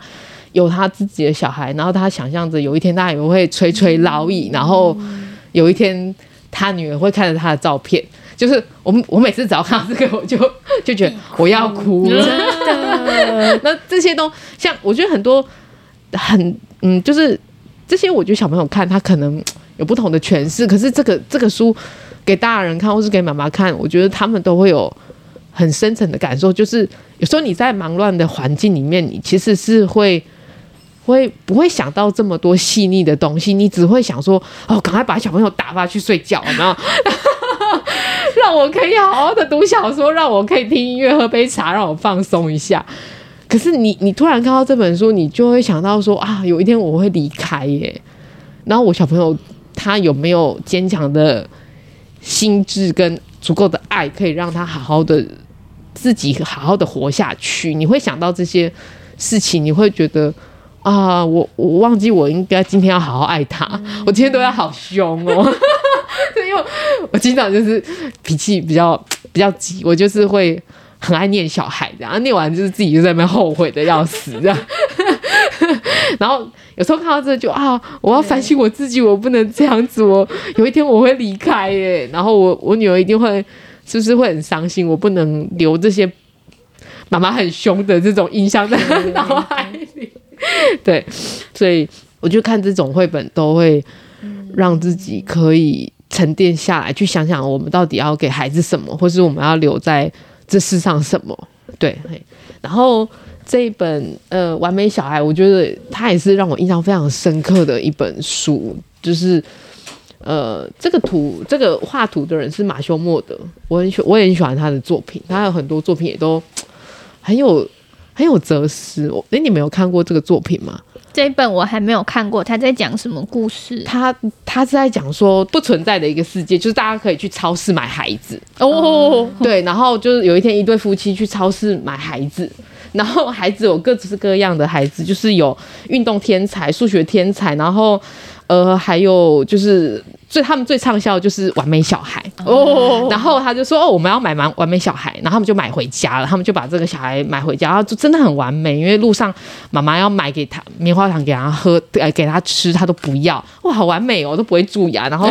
有她自己的小孩，然后她想象着有一天她也会垂垂老矣，然后有一天她女儿会看着她的照片，就是我我每次只要看到这个，我就就觉得我要哭。了，那这些都像我觉得很多很嗯，就是这些，我觉得小朋友看他可能。有不同的诠释，可是这个这个书给大人看，或是给妈妈看，我觉得他们都会有很深层的感受。就是有时候你在忙乱的环境里面，你其实是会会不会想到这么多细腻的东西？你只会想说：“哦，赶快把小朋友打发去睡觉，然后 让我可以好好的读小说，让我可以听音乐、喝杯茶，让我放松一下。”可是你你突然看到这本书，你就会想到说：“啊，有一天我会离开耶。”然后我小朋友。他有没有坚强的心智跟足够的爱，可以让他好好的自己好好的活下去？你会想到这些事情，你会觉得啊，我我忘记我应该今天要好好爱他，我今天都要好凶哦，因为我经常就是脾气比较比较急，我就是会很爱念小孩，然后念完就是自己就在那边后悔的要死这样。然后有时候看到这就啊，我要反省我自己，我不能这样子，我有一天我会离开耶。然后我我女儿一定会，是不是会很伤心？我不能留这些妈妈很凶的这种印象在脑海里。对，所以我就看这种绘本都会让自己可以沉淀下来，去想想我们到底要给孩子什么，或是我们要留在这世上什么。对，然后。这一本呃，《完美小孩》，我觉得它也是让我印象非常深刻的一本书。就是呃，这个图，这个画图的人是马修·莫德，我很喜，我也很喜欢他的作品。他有很多作品也都 很有很有哲思。哎，你没有看过这个作品吗？这一本我还没有看过。他在讲什么故事？他他是在讲说不存在的一个世界，就是大家可以去超市买孩子哦。对，然后就是有一天，一对夫妻去超市买孩子。然后孩子有各式各样的孩子，就是有运动天才、数学天才，然后呃还有就是最他们最畅销的就是完美小孩哦。然后他就说哦，我们要买完完美小孩，然后他们就买回家了。他们就把这个小孩买回家，然后就真的很完美。因为路上妈妈要买给他棉花糖给他喝，呃给他吃，他都不要。哇，好完美哦，都不会蛀牙。然后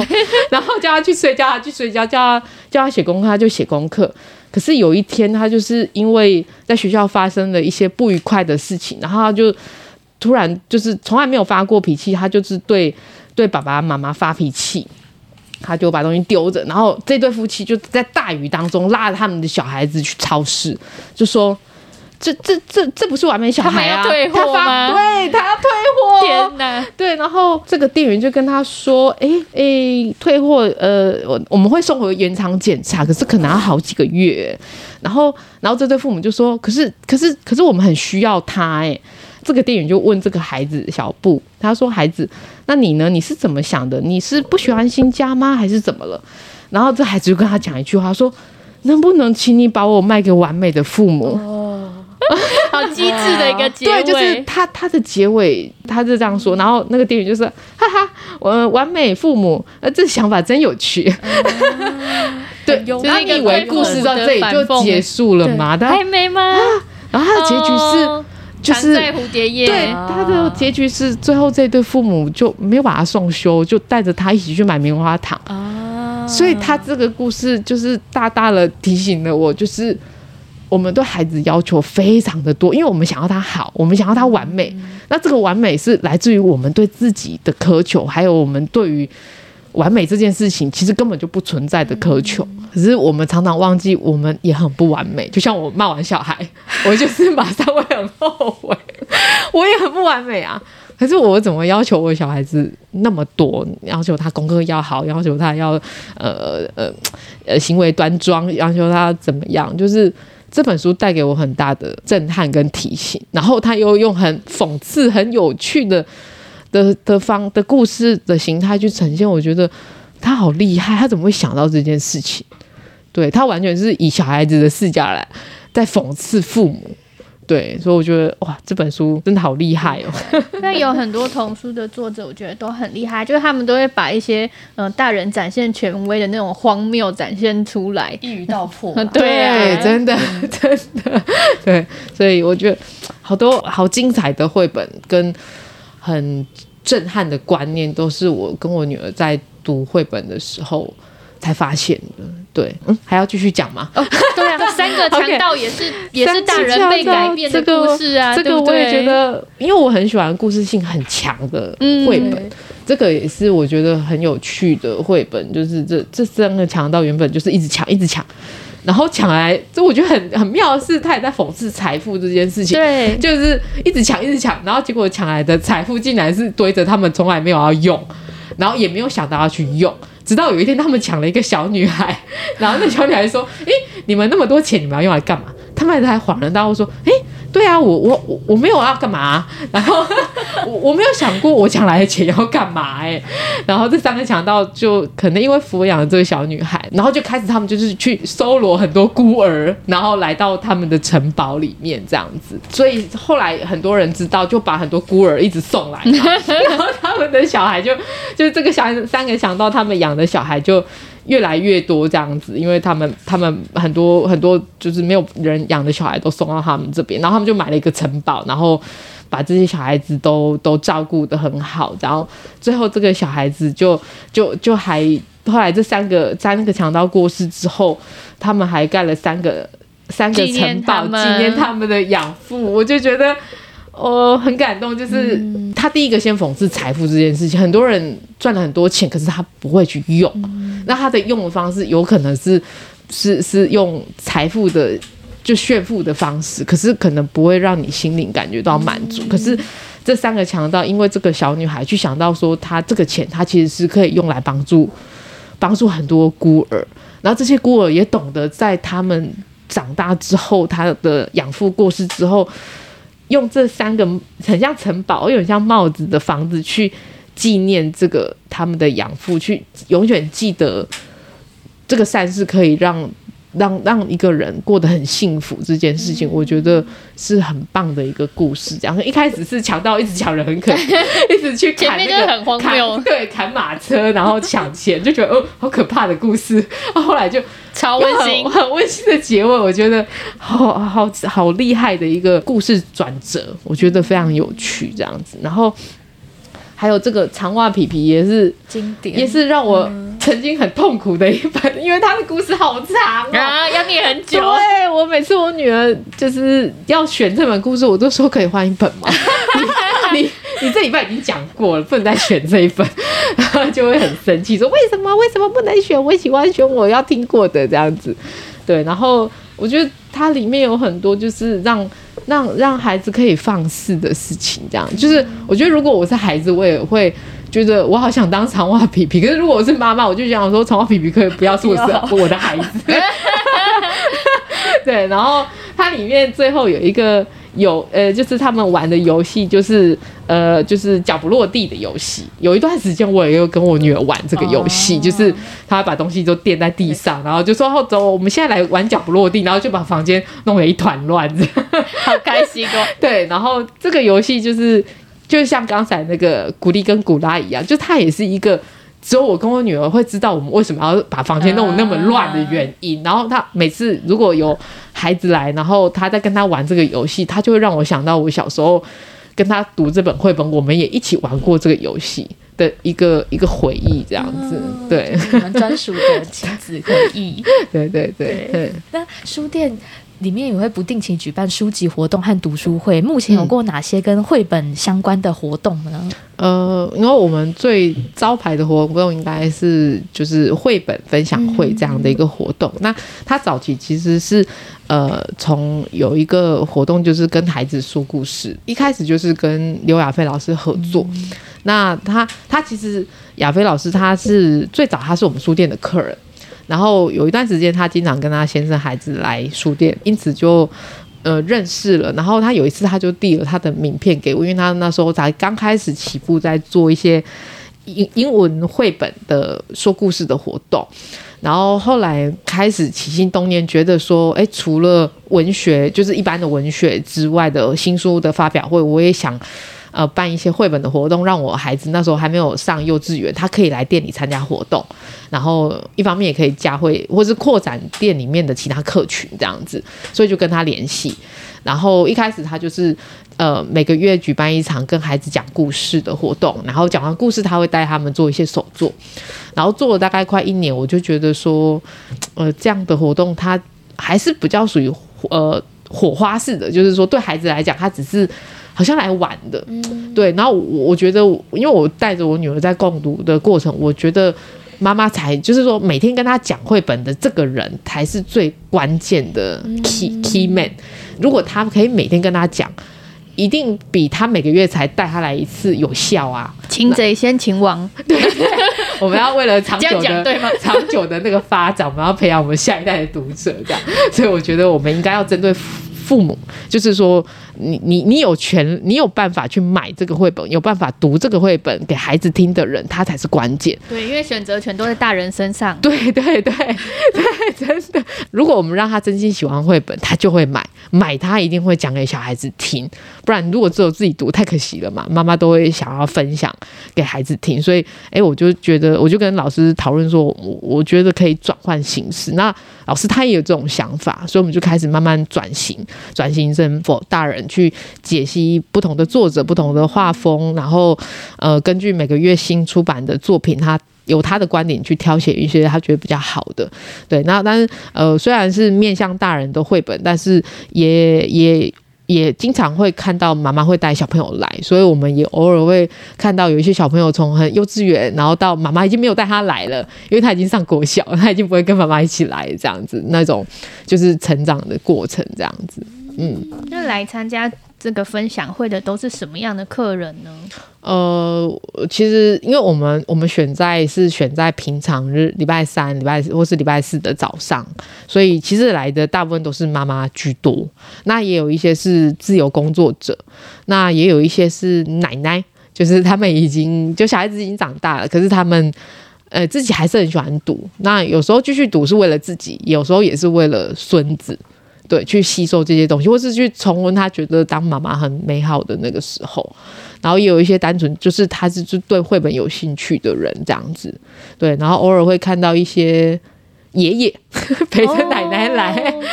然后叫他去睡觉，他去睡觉，叫他叫他写功课，他就写功课。可是有一天，他就是因为在学校发生了一些不愉快的事情，然后他就突然就是从来没有发过脾气，他就是对对爸爸妈妈发脾气，他就把东西丢着，然后这对夫妻就在大雨当中拉着他们的小孩子去超市，就说。这这这这不是完美小孩啊！他退货吗？对，他要退货。天哪！对，然后这个店员就跟他说：“哎哎，退货，呃，我我们会送回原厂检查，可是可能要好几个月。”然后，然后这对父母就说：“可是，可是，可是我们很需要他。”哎，这个店员就问这个孩子小布，他说：“孩子，那你呢？你是怎么想的？你是不喜欢新家吗？还是怎么了？”然后这孩子就跟他讲一句话，说：“能不能请你把我卖给完美的父母？”哦，好机智的一个结尾。对，就是他他的结尾，他是这样说。然后那个店员就说：“哈哈，我完美父母，呃，这想法真有趣。嗯 ”对，然后你以为故事到这里就结束了吗？还没吗？然后他的结局是。哦就是蝴蝶叶，对，他的结局是最后这对父母就没有把他送修，就带着他一起去买棉花糖啊。所以他这个故事就是大大的提醒了我，就是我们对孩子要求非常的多，因为我们想要他好，我们想要他完美。嗯、那这个完美是来自于我们对自己的苛求，还有我们对于。完美这件事情其实根本就不存在的苛求，可是我们常常忘记，我们也很不完美。就像我骂完小孩，我就是马上会很后悔，我也很不完美啊。可是我怎么要求我小孩子那么多？要求他功课要好，要求他要呃呃呃行为端庄，要求他怎么样？就是这本书带给我很大的震撼跟提醒，然后他又用很讽刺、很有趣的。的的方的故事的形态去呈现，我觉得他好厉害，他怎么会想到这件事情？对，他完全是以小孩子的视角来在讽刺父母，对，所以我觉得哇，这本书真的好厉害哦。那有很多童书的作者，我觉得都很厉害，就是他们都会把一些嗯、呃、大人展现权威的那种荒谬展现出来，一语道破。对、啊，真的 真的对，所以我觉得好多好精彩的绘本跟。很震撼的观念，都是我跟我女儿在读绘本的时候才发现的。对，嗯，还要继续讲吗？哦，对啊，三个强盗也是、也是大人被改变的故事啊。这个、这个我也觉得，因为我很喜欢故事性很强的绘本、嗯，这个也是我觉得很有趣的绘本。就是这这三个强盗原本就是一直抢，一直抢。然后抢来，这我觉得很很妙的是，他也在讽刺财富这件事情。对，就是一直抢，一直抢，然后结果抢来的财富竟然是堆着他们从来没有要用，然后也没有想到要去用，直到有一天他们抢了一个小女孩，然后那小女孩说：“诶，你们那么多钱，你们要用来干嘛？”他们还恍然大悟说：“诶。”对啊，我我我我没有要干嘛，然后我我没有想过我抢来的钱要干嘛哎，然后这三个强盗就可能因为抚养了这个小女孩，然后就开始他们就是去搜罗很多孤儿，然后来到他们的城堡里面这样子，所以后来很多人知道，就把很多孤儿一直送来，然后他们的小孩就就这个小三个强盗他们养的小孩就。越来越多这样子，因为他们他们很多很多就是没有人养的小孩都送到他们这边，然后他们就买了一个城堡，然后把这些小孩子都都照顾得很好，然后最后这个小孩子就就就还后来这三个三个强盗过世之后，他们还盖了三个三个城堡纪念他们的养父，我就觉得。我很感动，就是他第一个先讽刺财富这件事情。很多人赚了很多钱，可是他不会去用。那他的用的方式有可能是是是用财富的就炫富的方式，可是可能不会让你心灵感觉到满足。可是这三个强盗因为这个小女孩去想到说，她这个钱她其实是可以用来帮助帮助很多孤儿，然后这些孤儿也懂得在他们长大之后，他的养父过世之后。用这三个很像城堡，又很像帽子的房子去纪念这个他们的养父，去永远记得这个善事可以让让让一个人过得很幸福这件事情，我觉得是很棒的一个故事。这样一开始是强盗一直抢人很可怜，一直去砍那个很荒谬，对，砍马车然后抢钱，就觉得哦好可怕的故事。后来就。超温馨，很温馨的结尾，我觉得好好好厉害的一个故事转折，我觉得非常有趣，这样子。然后还有这个长袜皮皮也是经典，也是让我曾经很痛苦的一本，因为他的故事好长啊，要念很久。对，我每次我女儿就是要选这本故事，我都说可以换一本嘛？你你，你这礼拜已经讲过了，不能再选这一本。然 后就会很生气，说为什么为什么不能选？我喜欢选我要听过的这样子，对。然后我觉得它里面有很多就是让让让孩子可以放肆的事情，这样就是我觉得如果我是孩子，我也会觉得我好想当长袜皮皮。可是如果我是妈妈，我就想说长袜皮皮可以不要是我 是我的孩子。对，然后它里面最后有一个。有呃，就是他们玩的游戏，就是呃，就是脚不落地的游戏。有一段时间，我也有跟我女儿玩这个游戏，哦、就是她把东西都垫在地上，然后就说：“哦，走，我们现在来玩脚不落地。”然后就把房间弄得一团乱，好开心哦。对，然后这个游戏就是，就像刚才那个古力跟古拉一样，就他也是一个。只有我跟我女儿会知道我们为什么要把房间弄那么乱的原因。然后他每次如果有孩子来，然后他在跟他玩这个游戏，他就会让我想到我小时候跟他读这本绘本，我们也一起玩过这个游戏的一个一个回忆，这样子。对，我们专属的亲子回忆。对对对对。那书店。里面也会不定期举办书籍活动和读书会。目前有过哪些跟绘本相关的活动呢？呃，因为我们最招牌的活动应该是就是绘本分享会这样的一个活动。嗯、那它早期其实是呃，从有一个活动就是跟孩子说故事，一开始就是跟刘亚飞老师合作。嗯、那他他其实亚飞老师他是最早他是我们书店的客人。然后有一段时间，他经常跟他先生孩子来书店，因此就呃认识了。然后他有一次，他就递了他的名片给我，因为他那时候才刚开始起步，在做一些英英文绘本的说故事的活动。然后后来开始起心动念，觉得说，哎，除了文学，就是一般的文学之外的新书的发表会，我也想。呃，办一些绘本的活动，让我孩子那时候还没有上幼稚园，他可以来店里参加活动，然后一方面也可以加会或是扩展店里面的其他客群这样子，所以就跟他联系。然后一开始他就是呃每个月举办一场跟孩子讲故事的活动，然后讲完故事他会带他们做一些手作，然后做了大概快一年，我就觉得说，呃这样的活动他还是比较属于呃火花式的，就是说对孩子来讲，他只是。好像来玩的，嗯、对。然后我我觉得，因为我带着我女儿在共读的过程，我觉得妈妈才就是说，每天跟她讲绘本的这个人才是最关键的 key、嗯、key man。如果他可以每天跟她讲，一定比他每个月才带她来一次有效啊！擒贼先擒王，对，我们要为了长久的对吗？长久的那个发展，我们要培养我们下一代的读者，这样。所以我觉得我们应该要针对。父母就是说，你你你有权，你有办法去买这个绘本，有办法读这个绘本给孩子听的人，他才是关键。对，因为选择权都在大人身上。对对对 对，真的。如果我们让他真心喜欢绘本，他就会买，买他一定会讲给小孩子听。不然，如果只有自己读，太可惜了嘛。妈妈都会想要分享给孩子听，所以，哎，我就觉得，我就跟老师讨论说，我我觉得可以转换形式。那老师他也有这种想法，所以我们就开始慢慢转型。转型成 for 大人去解析不同的作者、不同的画风，然后呃，根据每个月新出版的作品，他有他的观点去挑选一些他觉得比较好的。对，那但是呃，虽然是面向大人的绘本，但是也也也经常会看到妈妈会带小朋友来，所以我们也偶尔会看到有一些小朋友从很幼稚园，然后到妈妈已经没有带他来了，因为他已经上国小，他已经不会跟妈妈一起来这样子，那种就是成长的过程这样子。嗯，那来参加这个分享会的都是什么样的客人呢？呃，其实因为我们我们选在是选在平常日，礼拜三、礼拜四或是礼拜四的早上，所以其实来的大部分都是妈妈居多。那也有一些是自由工作者，那也有一些是奶奶，就是他们已经就小孩子已经长大了，可是他们呃自己还是很喜欢赌。那有时候继续赌是为了自己，有时候也是为了孙子。对，去吸收这些东西，或是去重温他觉得当妈妈很美好的那个时候。然后也有一些单纯就是他是就对绘本有兴趣的人这样子。对，然后偶尔会看到一些爷爷 陪着奶奶来，哦、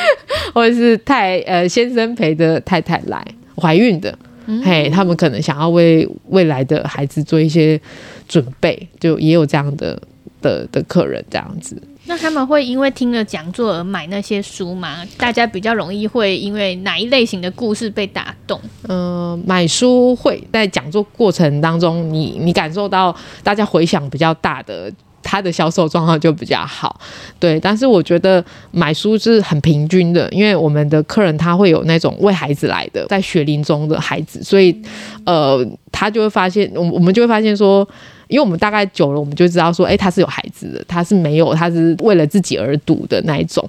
或者是太呃先生陪着太太来怀孕的，嗯、嘿，他们可能想要为未来的孩子做一些准备，就也有这样的的的客人这样子。那他们会因为听了讲座而买那些书吗？大家比较容易会因为哪一类型的故事被打动？嗯、呃，买书会在讲座过程当中，你你感受到大家回响比较大的，他的销售状况就比较好。对，但是我觉得买书是很平均的，因为我们的客人他会有那种为孩子来的，在学龄中的孩子，所以呃。他就会发现，我我们就会发现说。因为我们大概久了，我们就知道说，哎，他是有孩子的，他是没有，他是为了自己而读的那一种。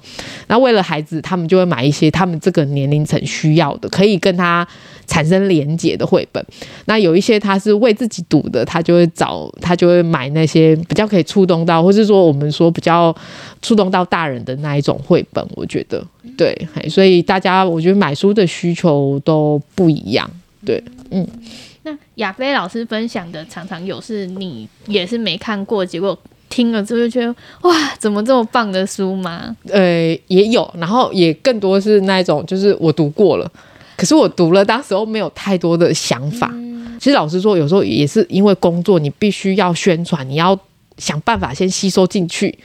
那为了孩子，他们就会买一些他们这个年龄层需要的，可以跟他产生连结的绘本。那有一些他是为自己读的，他就会找，他就会买那些比较可以触动到，或是说我们说比较触动到大人的那一种绘本。我觉得，对，所以大家我觉得买书的需求都不一样。对，嗯。那亚飞老师分享的常常有是你也是没看过，结果听了之后就觉得哇，怎么这么棒的书吗？呃，也有，然后也更多是那一种，就是我读过了，可是我读了，当时候没有太多的想法。嗯、其实老实说，有时候也是因为工作，你必须要宣传，你要想办法先吸收进去。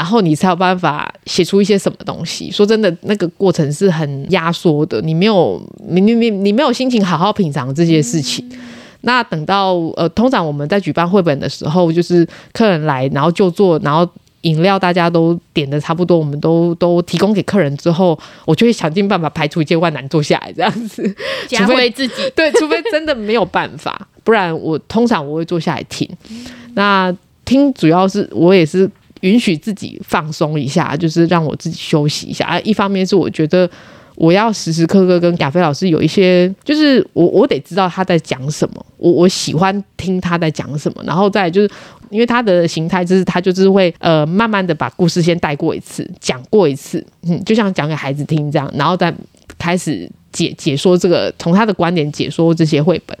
然后你才有办法写出一些什么东西。说真的，那个过程是很压缩的，你没有你你你你没有心情好好品尝这些事情。嗯、那等到呃，通常我们在举办绘本的时候，就是客人来，然后就坐，然后饮料大家都点的差不多，我们都都提供给客人之后，我就会想尽办法排除一些万难坐下来这样子，除非自己。对，除非真的没有办法，不然我通常我会坐下来听。嗯、那听主要是我也是。允许自己放松一下，就是让我自己休息一下。啊，一方面是我觉得我要时时刻刻跟亚飞老师有一些，就是我我得知道他在讲什么，我我喜欢听他在讲什么。然后再就是因为他的形态就是他就是会呃慢慢的把故事先带过一次，讲过一次，嗯，就像讲给孩子听这样，然后再开始解解说这个从他的观点解说这些绘本。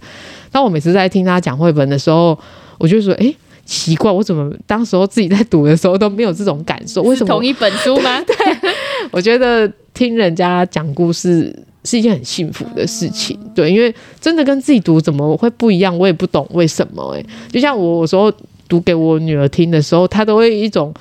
当我每次在听他讲绘本的时候，我就说，诶。奇怪，我怎么当时候自己在读的时候都没有这种感受？为什么？同一本书吗？对，我觉得听人家讲故事是一件很幸福的事情。对，因为真的跟自己读怎么会不一样？我也不懂为什么。哎，就像我有时候读给我女儿听的时候，她都会一种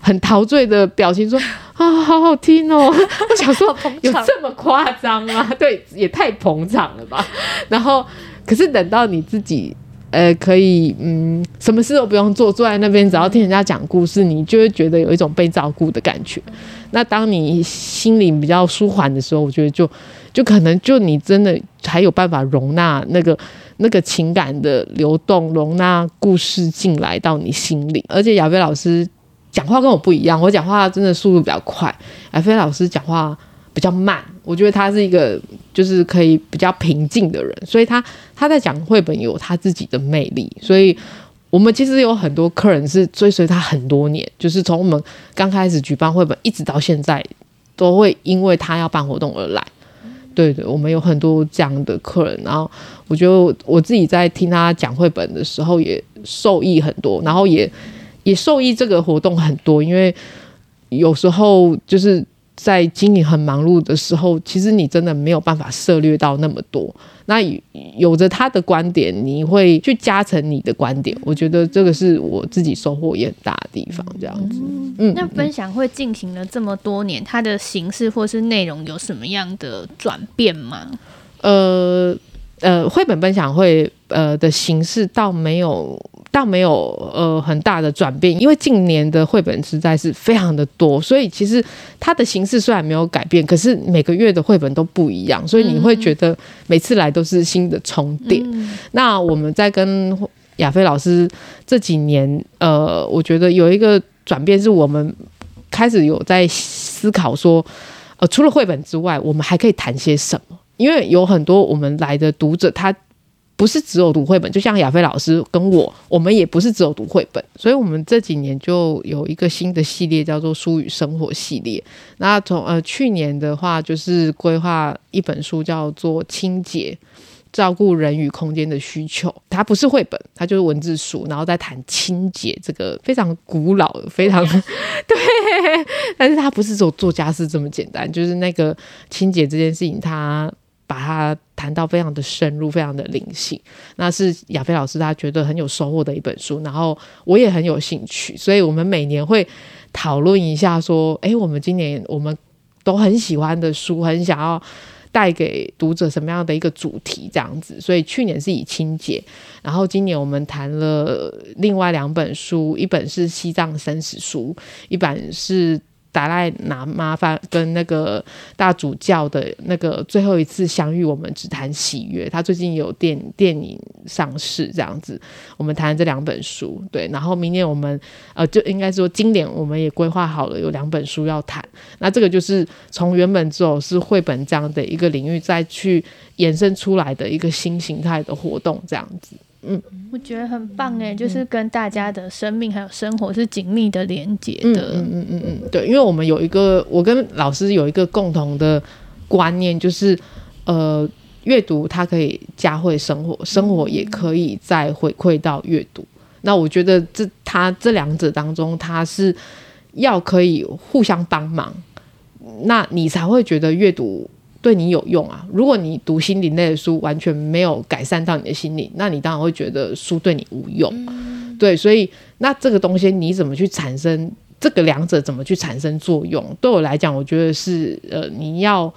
很陶醉的表情说：“啊，好好听哦！” 我想说，有这么夸张吗？对，也太捧场了吧。然后，可是等到你自己。呃，可以，嗯，什么事都不用做，坐在那边，只要听人家讲故事，你就会觉得有一种被照顾的感觉。那当你心里比较舒缓的时候，我觉得就就可能就你真的还有办法容纳那个那个情感的流动，容纳故事进来到你心里。而且亚飞老师讲话跟我不一样，我讲话真的速度比较快，亚飞老师讲话比较慢。我觉得他是一个就是可以比较平静的人，所以他他在讲绘本有他自己的魅力。所以我们其实有很多客人是追随他很多年，就是从我们刚开始举办绘本一直到现在，都会因为他要办活动而来。对对，我们有很多这样的客人。然后我觉得我自己在听他讲绘本的时候也受益很多，然后也也受益这个活动很多，因为有时候就是。在经营很忙碌的时候，其实你真的没有办法涉猎到那么多。那有着他的观点，你会去加成你的观点。我觉得这个是我自己收获也很大的地方。这样子，嗯，那分享会进行了这么多年，它的形式或是内容有什么样的转变吗？呃呃，绘本分享会呃的形式倒没有。倒没有呃很大的转变，因为近年的绘本实在是非常的多，所以其实它的形式虽然没有改变，可是每个月的绘本都不一样，所以你会觉得每次来都是新的重叠。嗯、那我们在跟亚飞老师这几年，呃，我觉得有一个转变是我们开始有在思考说，呃，除了绘本之外，我们还可以谈些什么？因为有很多我们来的读者，他。不是只有读绘本，就像亚飞老师跟我，我们也不是只有读绘本，所以我们这几年就有一个新的系列，叫做“书与生活”系列。那从呃去年的话，就是规划一本书，叫做《清洁：照顾人与空间的需求》。它不是绘本，它就是文字书，然后再谈清洁这个非常古老、非常对，但是它不是只有做家事这么简单，就是那个清洁这件事情，它。把它谈到非常的深入，非常的灵性，那是亚飞老师他觉得很有收获的一本书，然后我也很有兴趣，所以我们每年会讨论一下，说，诶，我们今年我们都很喜欢的书，很想要带给读者什么样的一个主题，这样子。所以去年是以清洁，然后今年我们谈了另外两本书，一本是西藏生死书，一本是。达赖喇嘛发跟那个大主教的那个最后一次相遇，我们只谈喜悦。他最近有电电影上市，这样子，我们谈这两本书。对，然后明年我们呃，就应该说今年我们也规划好了有两本书要谈。那这个就是从原本只有是绘本这样的一个领域，再去延伸出来的一个新形态的活动，这样子。嗯，我觉得很棒哎，就是跟大家的生命还有生活是紧密的连接的。嗯嗯嗯嗯，对，因为我们有一个，我跟老师有一个共同的观念，就是呃，阅读它可以加惠生活，生活也可以再回馈到阅读。那我觉得这它这两者当中，它是要可以互相帮忙，那你才会觉得阅读。对你有用啊！如果你读心灵类的书，完全没有改善到你的心灵，那你当然会觉得书对你无用。嗯、对，所以那这个东西你怎么去产生？这个两者怎么去产生作用？对我来讲，我觉得是呃，你要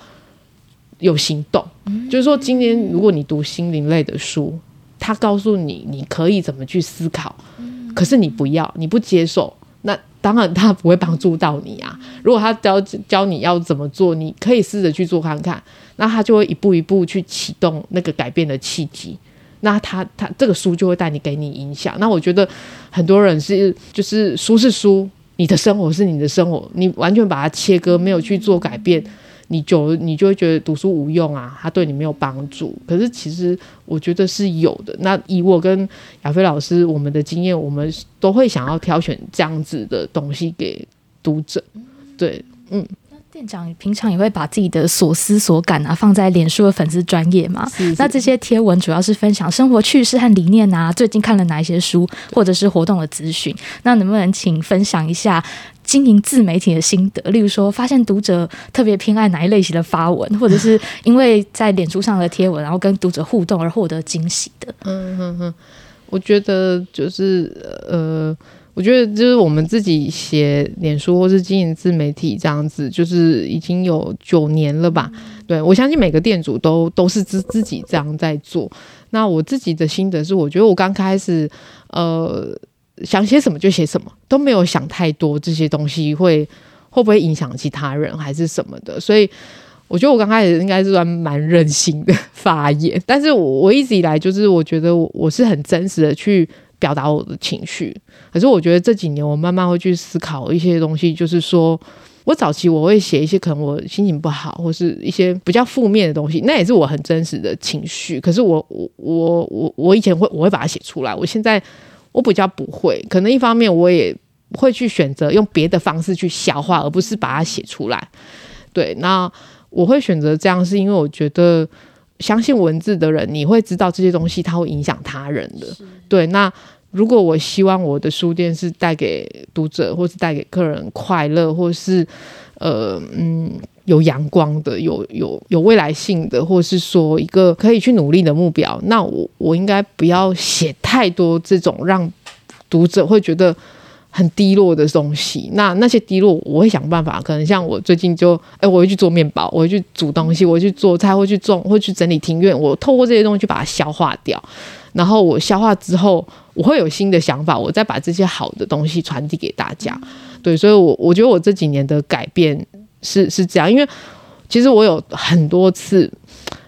有行动。嗯、就是说，今天如果你读心灵类的书，他告诉你你可以怎么去思考，嗯、可是你不要，你不接受。那当然，他不会帮助到你啊。如果他教教你要怎么做，你可以试着去做看看。那他就会一步一步去启动那个改变的契机。那他他这个书就会带你给你影响。那我觉得很多人是就是书是书，你的生活是你的生活，你完全把它切割，没有去做改变。你久了，你就会觉得读书无用啊，它对你没有帮助。可是其实我觉得是有的。那以我跟亚菲老师我们的经验，我们都会想要挑选这样子的东西给读者。对，嗯。那店长平常也会把自己的所思所感啊放在脸书的粉丝专业嘛？是是。那这些贴文主要是分享生活趣事和理念啊，最近看了哪一些书，或者是活动的资讯。那能不能请分享一下？经营自媒体的心得，例如说发现读者特别偏爱哪一类型的发文，或者是因为在脸书上的贴文，然后跟读者互动而获得惊喜的。嗯哼哼，我觉得就是呃，我觉得就是我们自己写脸书或是经营自媒体这样子，就是已经有九年了吧。对，我相信每个店主都都是自自己这样在做。那我自己的心得是，我觉得我刚开始呃。想写什么就写什么，都没有想太多这些东西会会不会影响其他人还是什么的，所以我觉得我刚开始应该是算蛮任性的发言，但是我我一直以来就是我觉得我我是很真实的去表达我的情绪，可是我觉得这几年我慢慢会去思考一些东西，就是说我早期我会写一些可能我心情不好或是一些比较负面的东西，那也是我很真实的情绪，可是我我我我我以前会我会把它写出来，我现在。我比较不会，可能一方面我也会去选择用别的方式去消化，而不是把它写出来。对，那我会选择这样，是因为我觉得相信文字的人，你会知道这些东西它会影响他人的。对，那如果我希望我的书店是带给读者，或是带给客人快乐，或是呃嗯。有阳光的，有有有未来性的，或是说一个可以去努力的目标，那我我应该不要写太多这种让读者会觉得很低落的东西。那那些低落，我会想办法。可能像我最近就，哎、我会去做面包，我会去煮东西，我会去做菜，会去种，会去整理庭院。我透过这些东西去把它消化掉，然后我消化之后，我会有新的想法，我再把这些好的东西传递给大家。对，所以我我觉得我这几年的改变。是是这样，因为其实我有很多次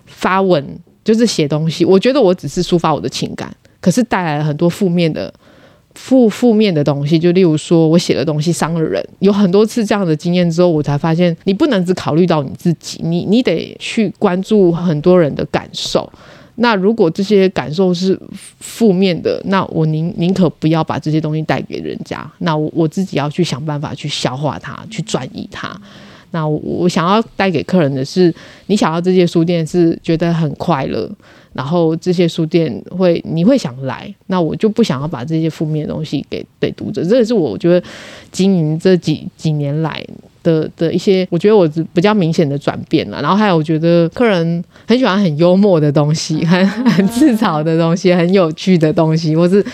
发文，就是写东西，我觉得我只是抒发我的情感，可是带来了很多负面的负负面的东西。就例如说我写的东西伤了人，有很多次这样的经验之后，我才发现你不能只考虑到你自己，你你得去关注很多人的感受。那如果这些感受是负面的，那我宁宁可不要把这些东西带给人家，那我我自己要去想办法去消化它，去转移它。那我我想要带给客人的是，你想要这些书店是觉得很快乐，然后这些书店会你会想来，那我就不想要把这些负面的东西给给读者。这也是我觉得经营这几几年来的的一些，我觉得我比较明显的转变了。然后还有我觉得客人很喜欢很幽默的东西，很很自嘲的东西，很有趣的东西，或是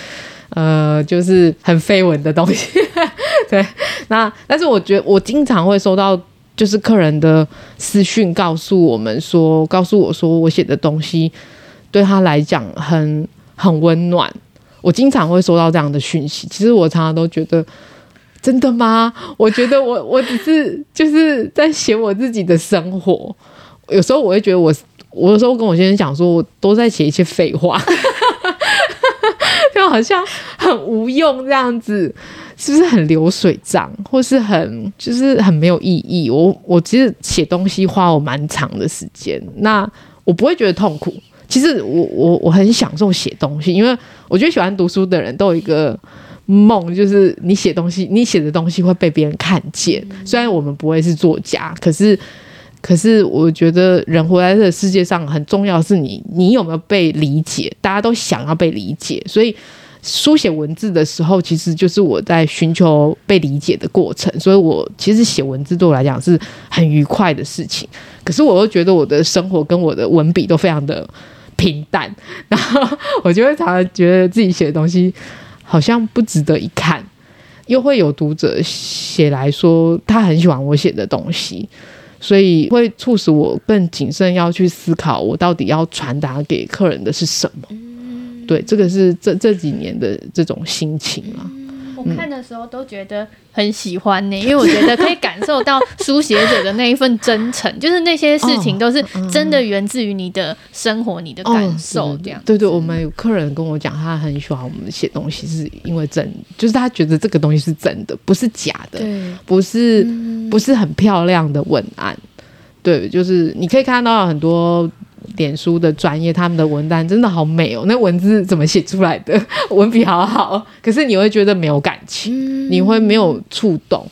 呃就是很绯闻的东西。对，那但是我觉得我经常会收到。就是客人的私讯告诉我们说，告诉我说我写的东西对他来讲很很温暖。我经常会收到这样的讯息。其实我常常都觉得真的吗？我觉得我我只是就是在写我自己的生活。有时候我会觉得我，我有时候跟我先生讲说，我都在写一些废话，就好像很无用这样子，是不是很流水账，或是很就是很没有意义？我我其实写东西花我蛮长的时间，那我不会觉得痛苦。其实我我我很享受写东西，因为我觉得喜欢读书的人都有一个。梦就是你写东西，你写的东西会被别人看见。虽然我们不会是作家，可是，可是我觉得人活在这个世界上很重要是你，你有没有被理解？大家都想要被理解，所以书写文字的时候，其实就是我在寻求被理解的过程。所以我其实写文字对我来讲是很愉快的事情。可是我又觉得我的生活跟我的文笔都非常的平淡，然后我就会常常觉得自己写的东西。好像不值得一看，又会有读者写来说他很喜欢我写的东西，所以会促使我更谨慎要去思考，我到底要传达给客人的是什么。对，这个是这这几年的这种心情啊。我看的时候都觉得很喜欢呢、欸，因为我觉得可以感受到书写者的那一份真诚，就是那些事情都是真的源自于你的生活、你的感受这样。对对，我们有客人跟我讲，他很喜欢我们写东西，是因为真，就是他觉得这个东西是真的，不是假的，不是不是很漂亮的文案。对，就是你可以看到很多。脸书的专业，他们的文单真的好美哦，那文字怎么写出来的？文笔好好，可是你会觉得没有感情，你会没有触动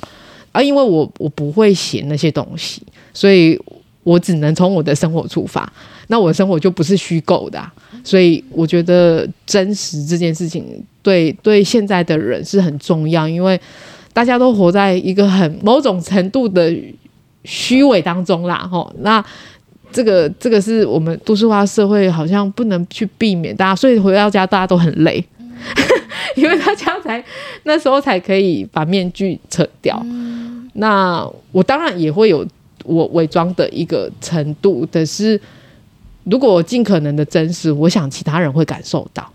啊。因为我我不会写那些东西，所以我只能从我的生活出发。那我的生活就不是虚构的啊，所以我觉得真实这件事情对对现在的人是很重要，因为大家都活在一个很某种程度的虚伪当中啦。吼，那。这个这个是我们都市化社会好像不能去避免，大家所以回到家大家都很累，嗯、因为大家才那时候才可以把面具扯掉。嗯、那我当然也会有我伪装的一个程度，但是如果我尽可能的真实，我想其他人会感受到。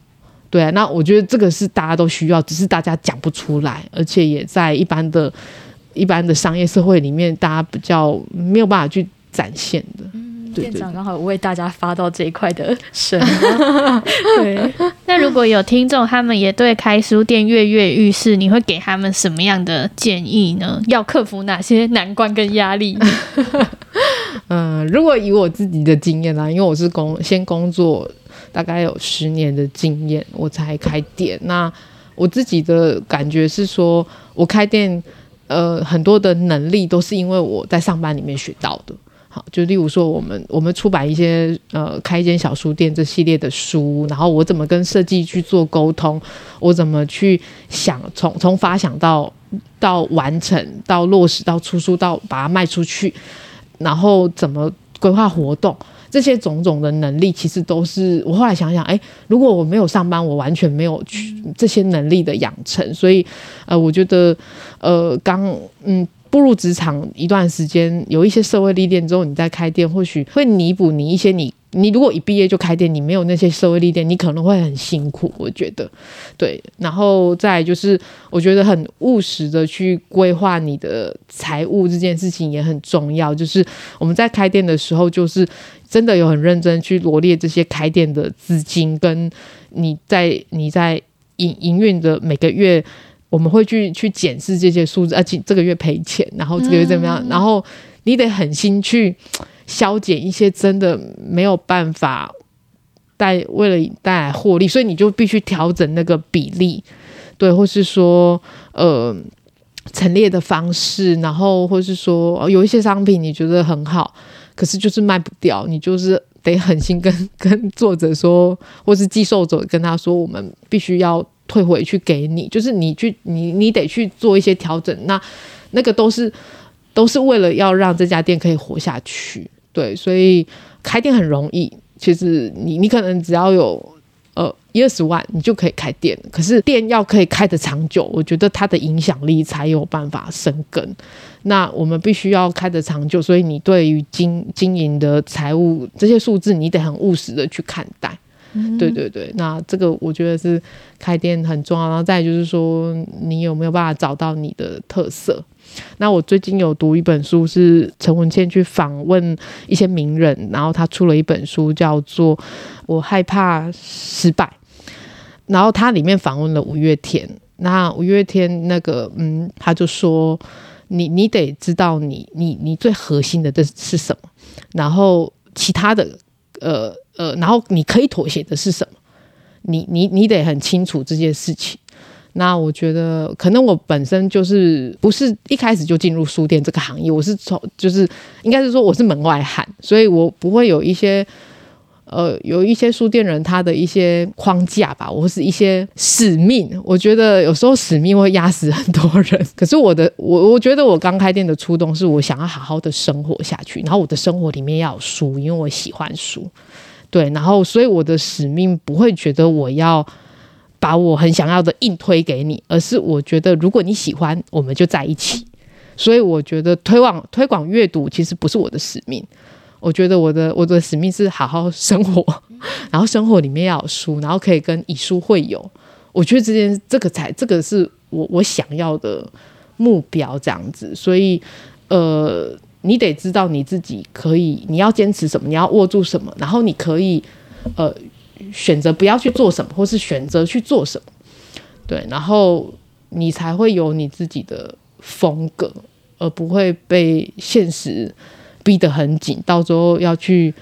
对啊，那我觉得这个是大家都需要，只是大家讲不出来，而且也在一般的、一般的商业社会里面，大家比较没有办法去展现的。店长刚好为大家发到这一块的声。对，那如果有听众他们也对开书店跃跃欲试，你会给他们什么样的建议呢？要克服哪些难关跟压力？嗯，如果以我自己的经验啦，因为我是工先工作大概有十年的经验，我才开店。那我自己的感觉是说，我开店呃很多的能力都是因为我在上班里面学到的。好，就例如说，我们我们出版一些呃，开一间小书店这系列的书，然后我怎么跟设计去做沟通，我怎么去想，从从发想到到完成，到落实，到出书，到把它卖出去，然后怎么规划活动，这些种种的能力，其实都是我后来想想，哎，如果我没有上班，我完全没有去这些能力的养成，所以呃，我觉得呃，刚嗯。步入职场一段时间，有一些社会历练之后，你再开店，或许会弥补你一些你你如果一毕业就开店，你没有那些社会历练，你可能会很辛苦。我觉得，对，然后再就是，我觉得很务实的去规划你的财务这件事情也很重要。就是我们在开店的时候，就是真的有很认真去罗列这些开店的资金，跟你在你在营营运的每个月。我们会去去检视这些数字，而、啊、且这个月赔钱，然后这个月怎么样？嗯、然后你得狠心去消减一些真的没有办法带为了带来获利，所以你就必须调整那个比例，对，或是说呃陈列的方式，然后或是说、呃、有一些商品你觉得很好，可是就是卖不掉，你就是得狠心跟 跟作者说，或是寄售者跟他说，我们必须要。退回去给你，就是你去，你你得去做一些调整。那那个都是都是为了要让这家店可以活下去，对。所以开店很容易，其实你你可能只要有呃一二十万，你就可以开店。可是店要可以开得长久，我觉得它的影响力才有办法生根。那我们必须要开得长久，所以你对于经经营的财务这些数字，你得很务实的去看待。对对对，那这个我觉得是开店很重要。然后再就是说，你有没有办法找到你的特色？那我最近有读一本书，是陈文茜去访问一些名人，然后他出了一本书，叫做《我害怕失败》。然后他里面访问了五月天，那五月天那个嗯，他就说。你你得知道你你你最核心的这是什么，然后其他的呃呃，然后你可以妥协的是什么？你你你得很清楚这件事情。那我觉得可能我本身就是不是一开始就进入书店这个行业，我是从就是应该是说我是门外汉，所以我不会有一些。呃，有一些书店人他的一些框架吧，或是一些使命。我觉得有时候使命会压死很多人。可是我的，我我觉得我刚开店的初衷是我想要好好的生活下去，然后我的生活里面要有书，因为我喜欢书。对，然后所以我的使命不会觉得我要把我很想要的硬推给你，而是我觉得如果你喜欢，我们就在一起。所以我觉得推广推广阅读其实不是我的使命。我觉得我的我的使命是好好生活，然后生活里面要有书，然后可以跟以书会友。我觉得这件这个才这个是我我想要的目标这样子。所以呃，你得知道你自己可以，你要坚持什么，你要握住什么，然后你可以呃选择不要去做什么，或是选择去做什么。对，然后你才会有你自己的风格，而不会被现实。逼得很紧，到时候要去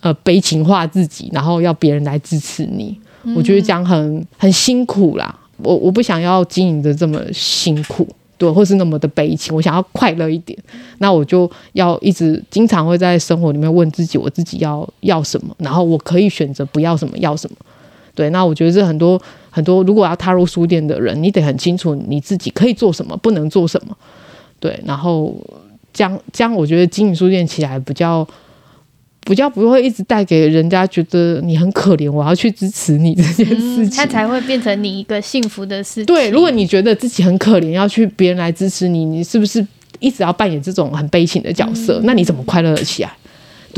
呃悲情化自己，然后要别人来支持你，嗯、我觉得这样很很辛苦啦。我我不想要经营的这么辛苦，对，或是那么的悲情。我想要快乐一点，那我就要一直经常会在生活里面问自己，我自己要要什么，然后我可以选择不要什么，要什么。对，那我觉得这很多很多，如果要踏入书店的人，你得很清楚你自己可以做什么，不能做什么。对，然后。这样，这样我觉得经营书店起来比较，比较不会一直带给人家觉得你很可怜，我要去支持你这件事情，它才会变成你一个幸福的事情。对，如果你觉得自己很可怜，要去别人来支持你，你是不是一直要扮演这种很悲情的角色？嗯、那你怎么快乐得起来？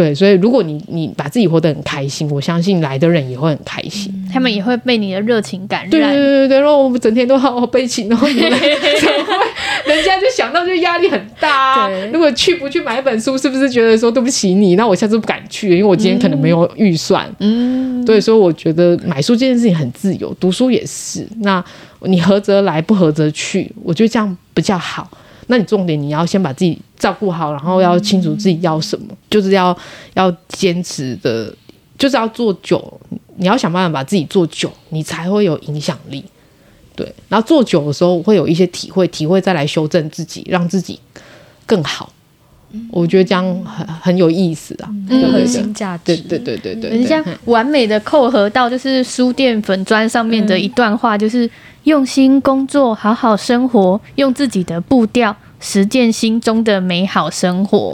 对，所以如果你你把自己活得很开心，我相信来的人也会很开心，嗯、他们也会被你的热情感染。对对对对，然后我们整天都好好悲情，然后你们人家就想到就压力很大、如果去不去买一本书，是不是觉得说对不起你？那我下次不敢去，因为我今天可能没有预算。嗯，对，所以我觉得买书这件事情很自由，读书也是。那你合则来，不合则去，我觉得这样比较好。那你重点你要先把自己照顾好，然后要清楚自己要什么，嗯、就是要要坚持的，就是要做久。你要想办法把自己做久，你才会有影响力。对，然后做久的时候会有一些体会，体会再来修正自己，让自己更好。嗯、我觉得这样很很有意思啊，很核心价值。对对对对对，很像完美的扣合到就是书店粉砖上面的一段话，就是。用心工作，好好生活，用自己的步调实践心中的美好生活。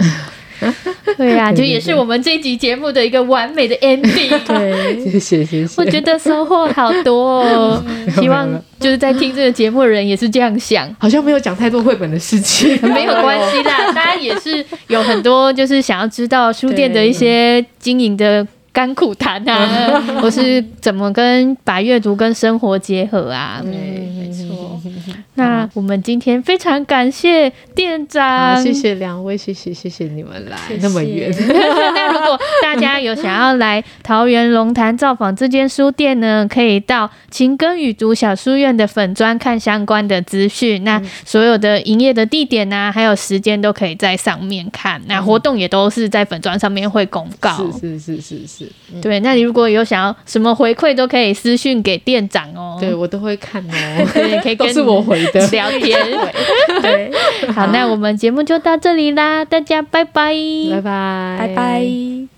对呀、啊，就也是我们这一集节目的一个完美的 ending。对，谢谢谢谢。我觉得收获好多哦，希望就是在听这个节目的人也是这样想。好像没有讲太多绘本的事情，没有关系啦，大家也是有很多就是想要知道书店的一些经营的。甘苦谈啊，或是怎么跟把阅读跟生活结合啊？对，没错。那我们今天非常感谢店长，谢谢两位，谢谢谢谢你们来那么远。那如果大家有想要来桃园龙潭造访这间书店呢，可以到晴耕雨读小书院的粉砖看相关的资讯。那所有的营业的地点啊，还有时间都可以在上面看。那活动也都是在粉砖上面会公告。是是是是是。对，那你如果有想要什么回馈，都可以私讯给店长哦。对，我都会看哦，对，可以跟是我回的。聊天。对，好，那我们节目就到这里啦，大家拜拜，拜拜，拜拜。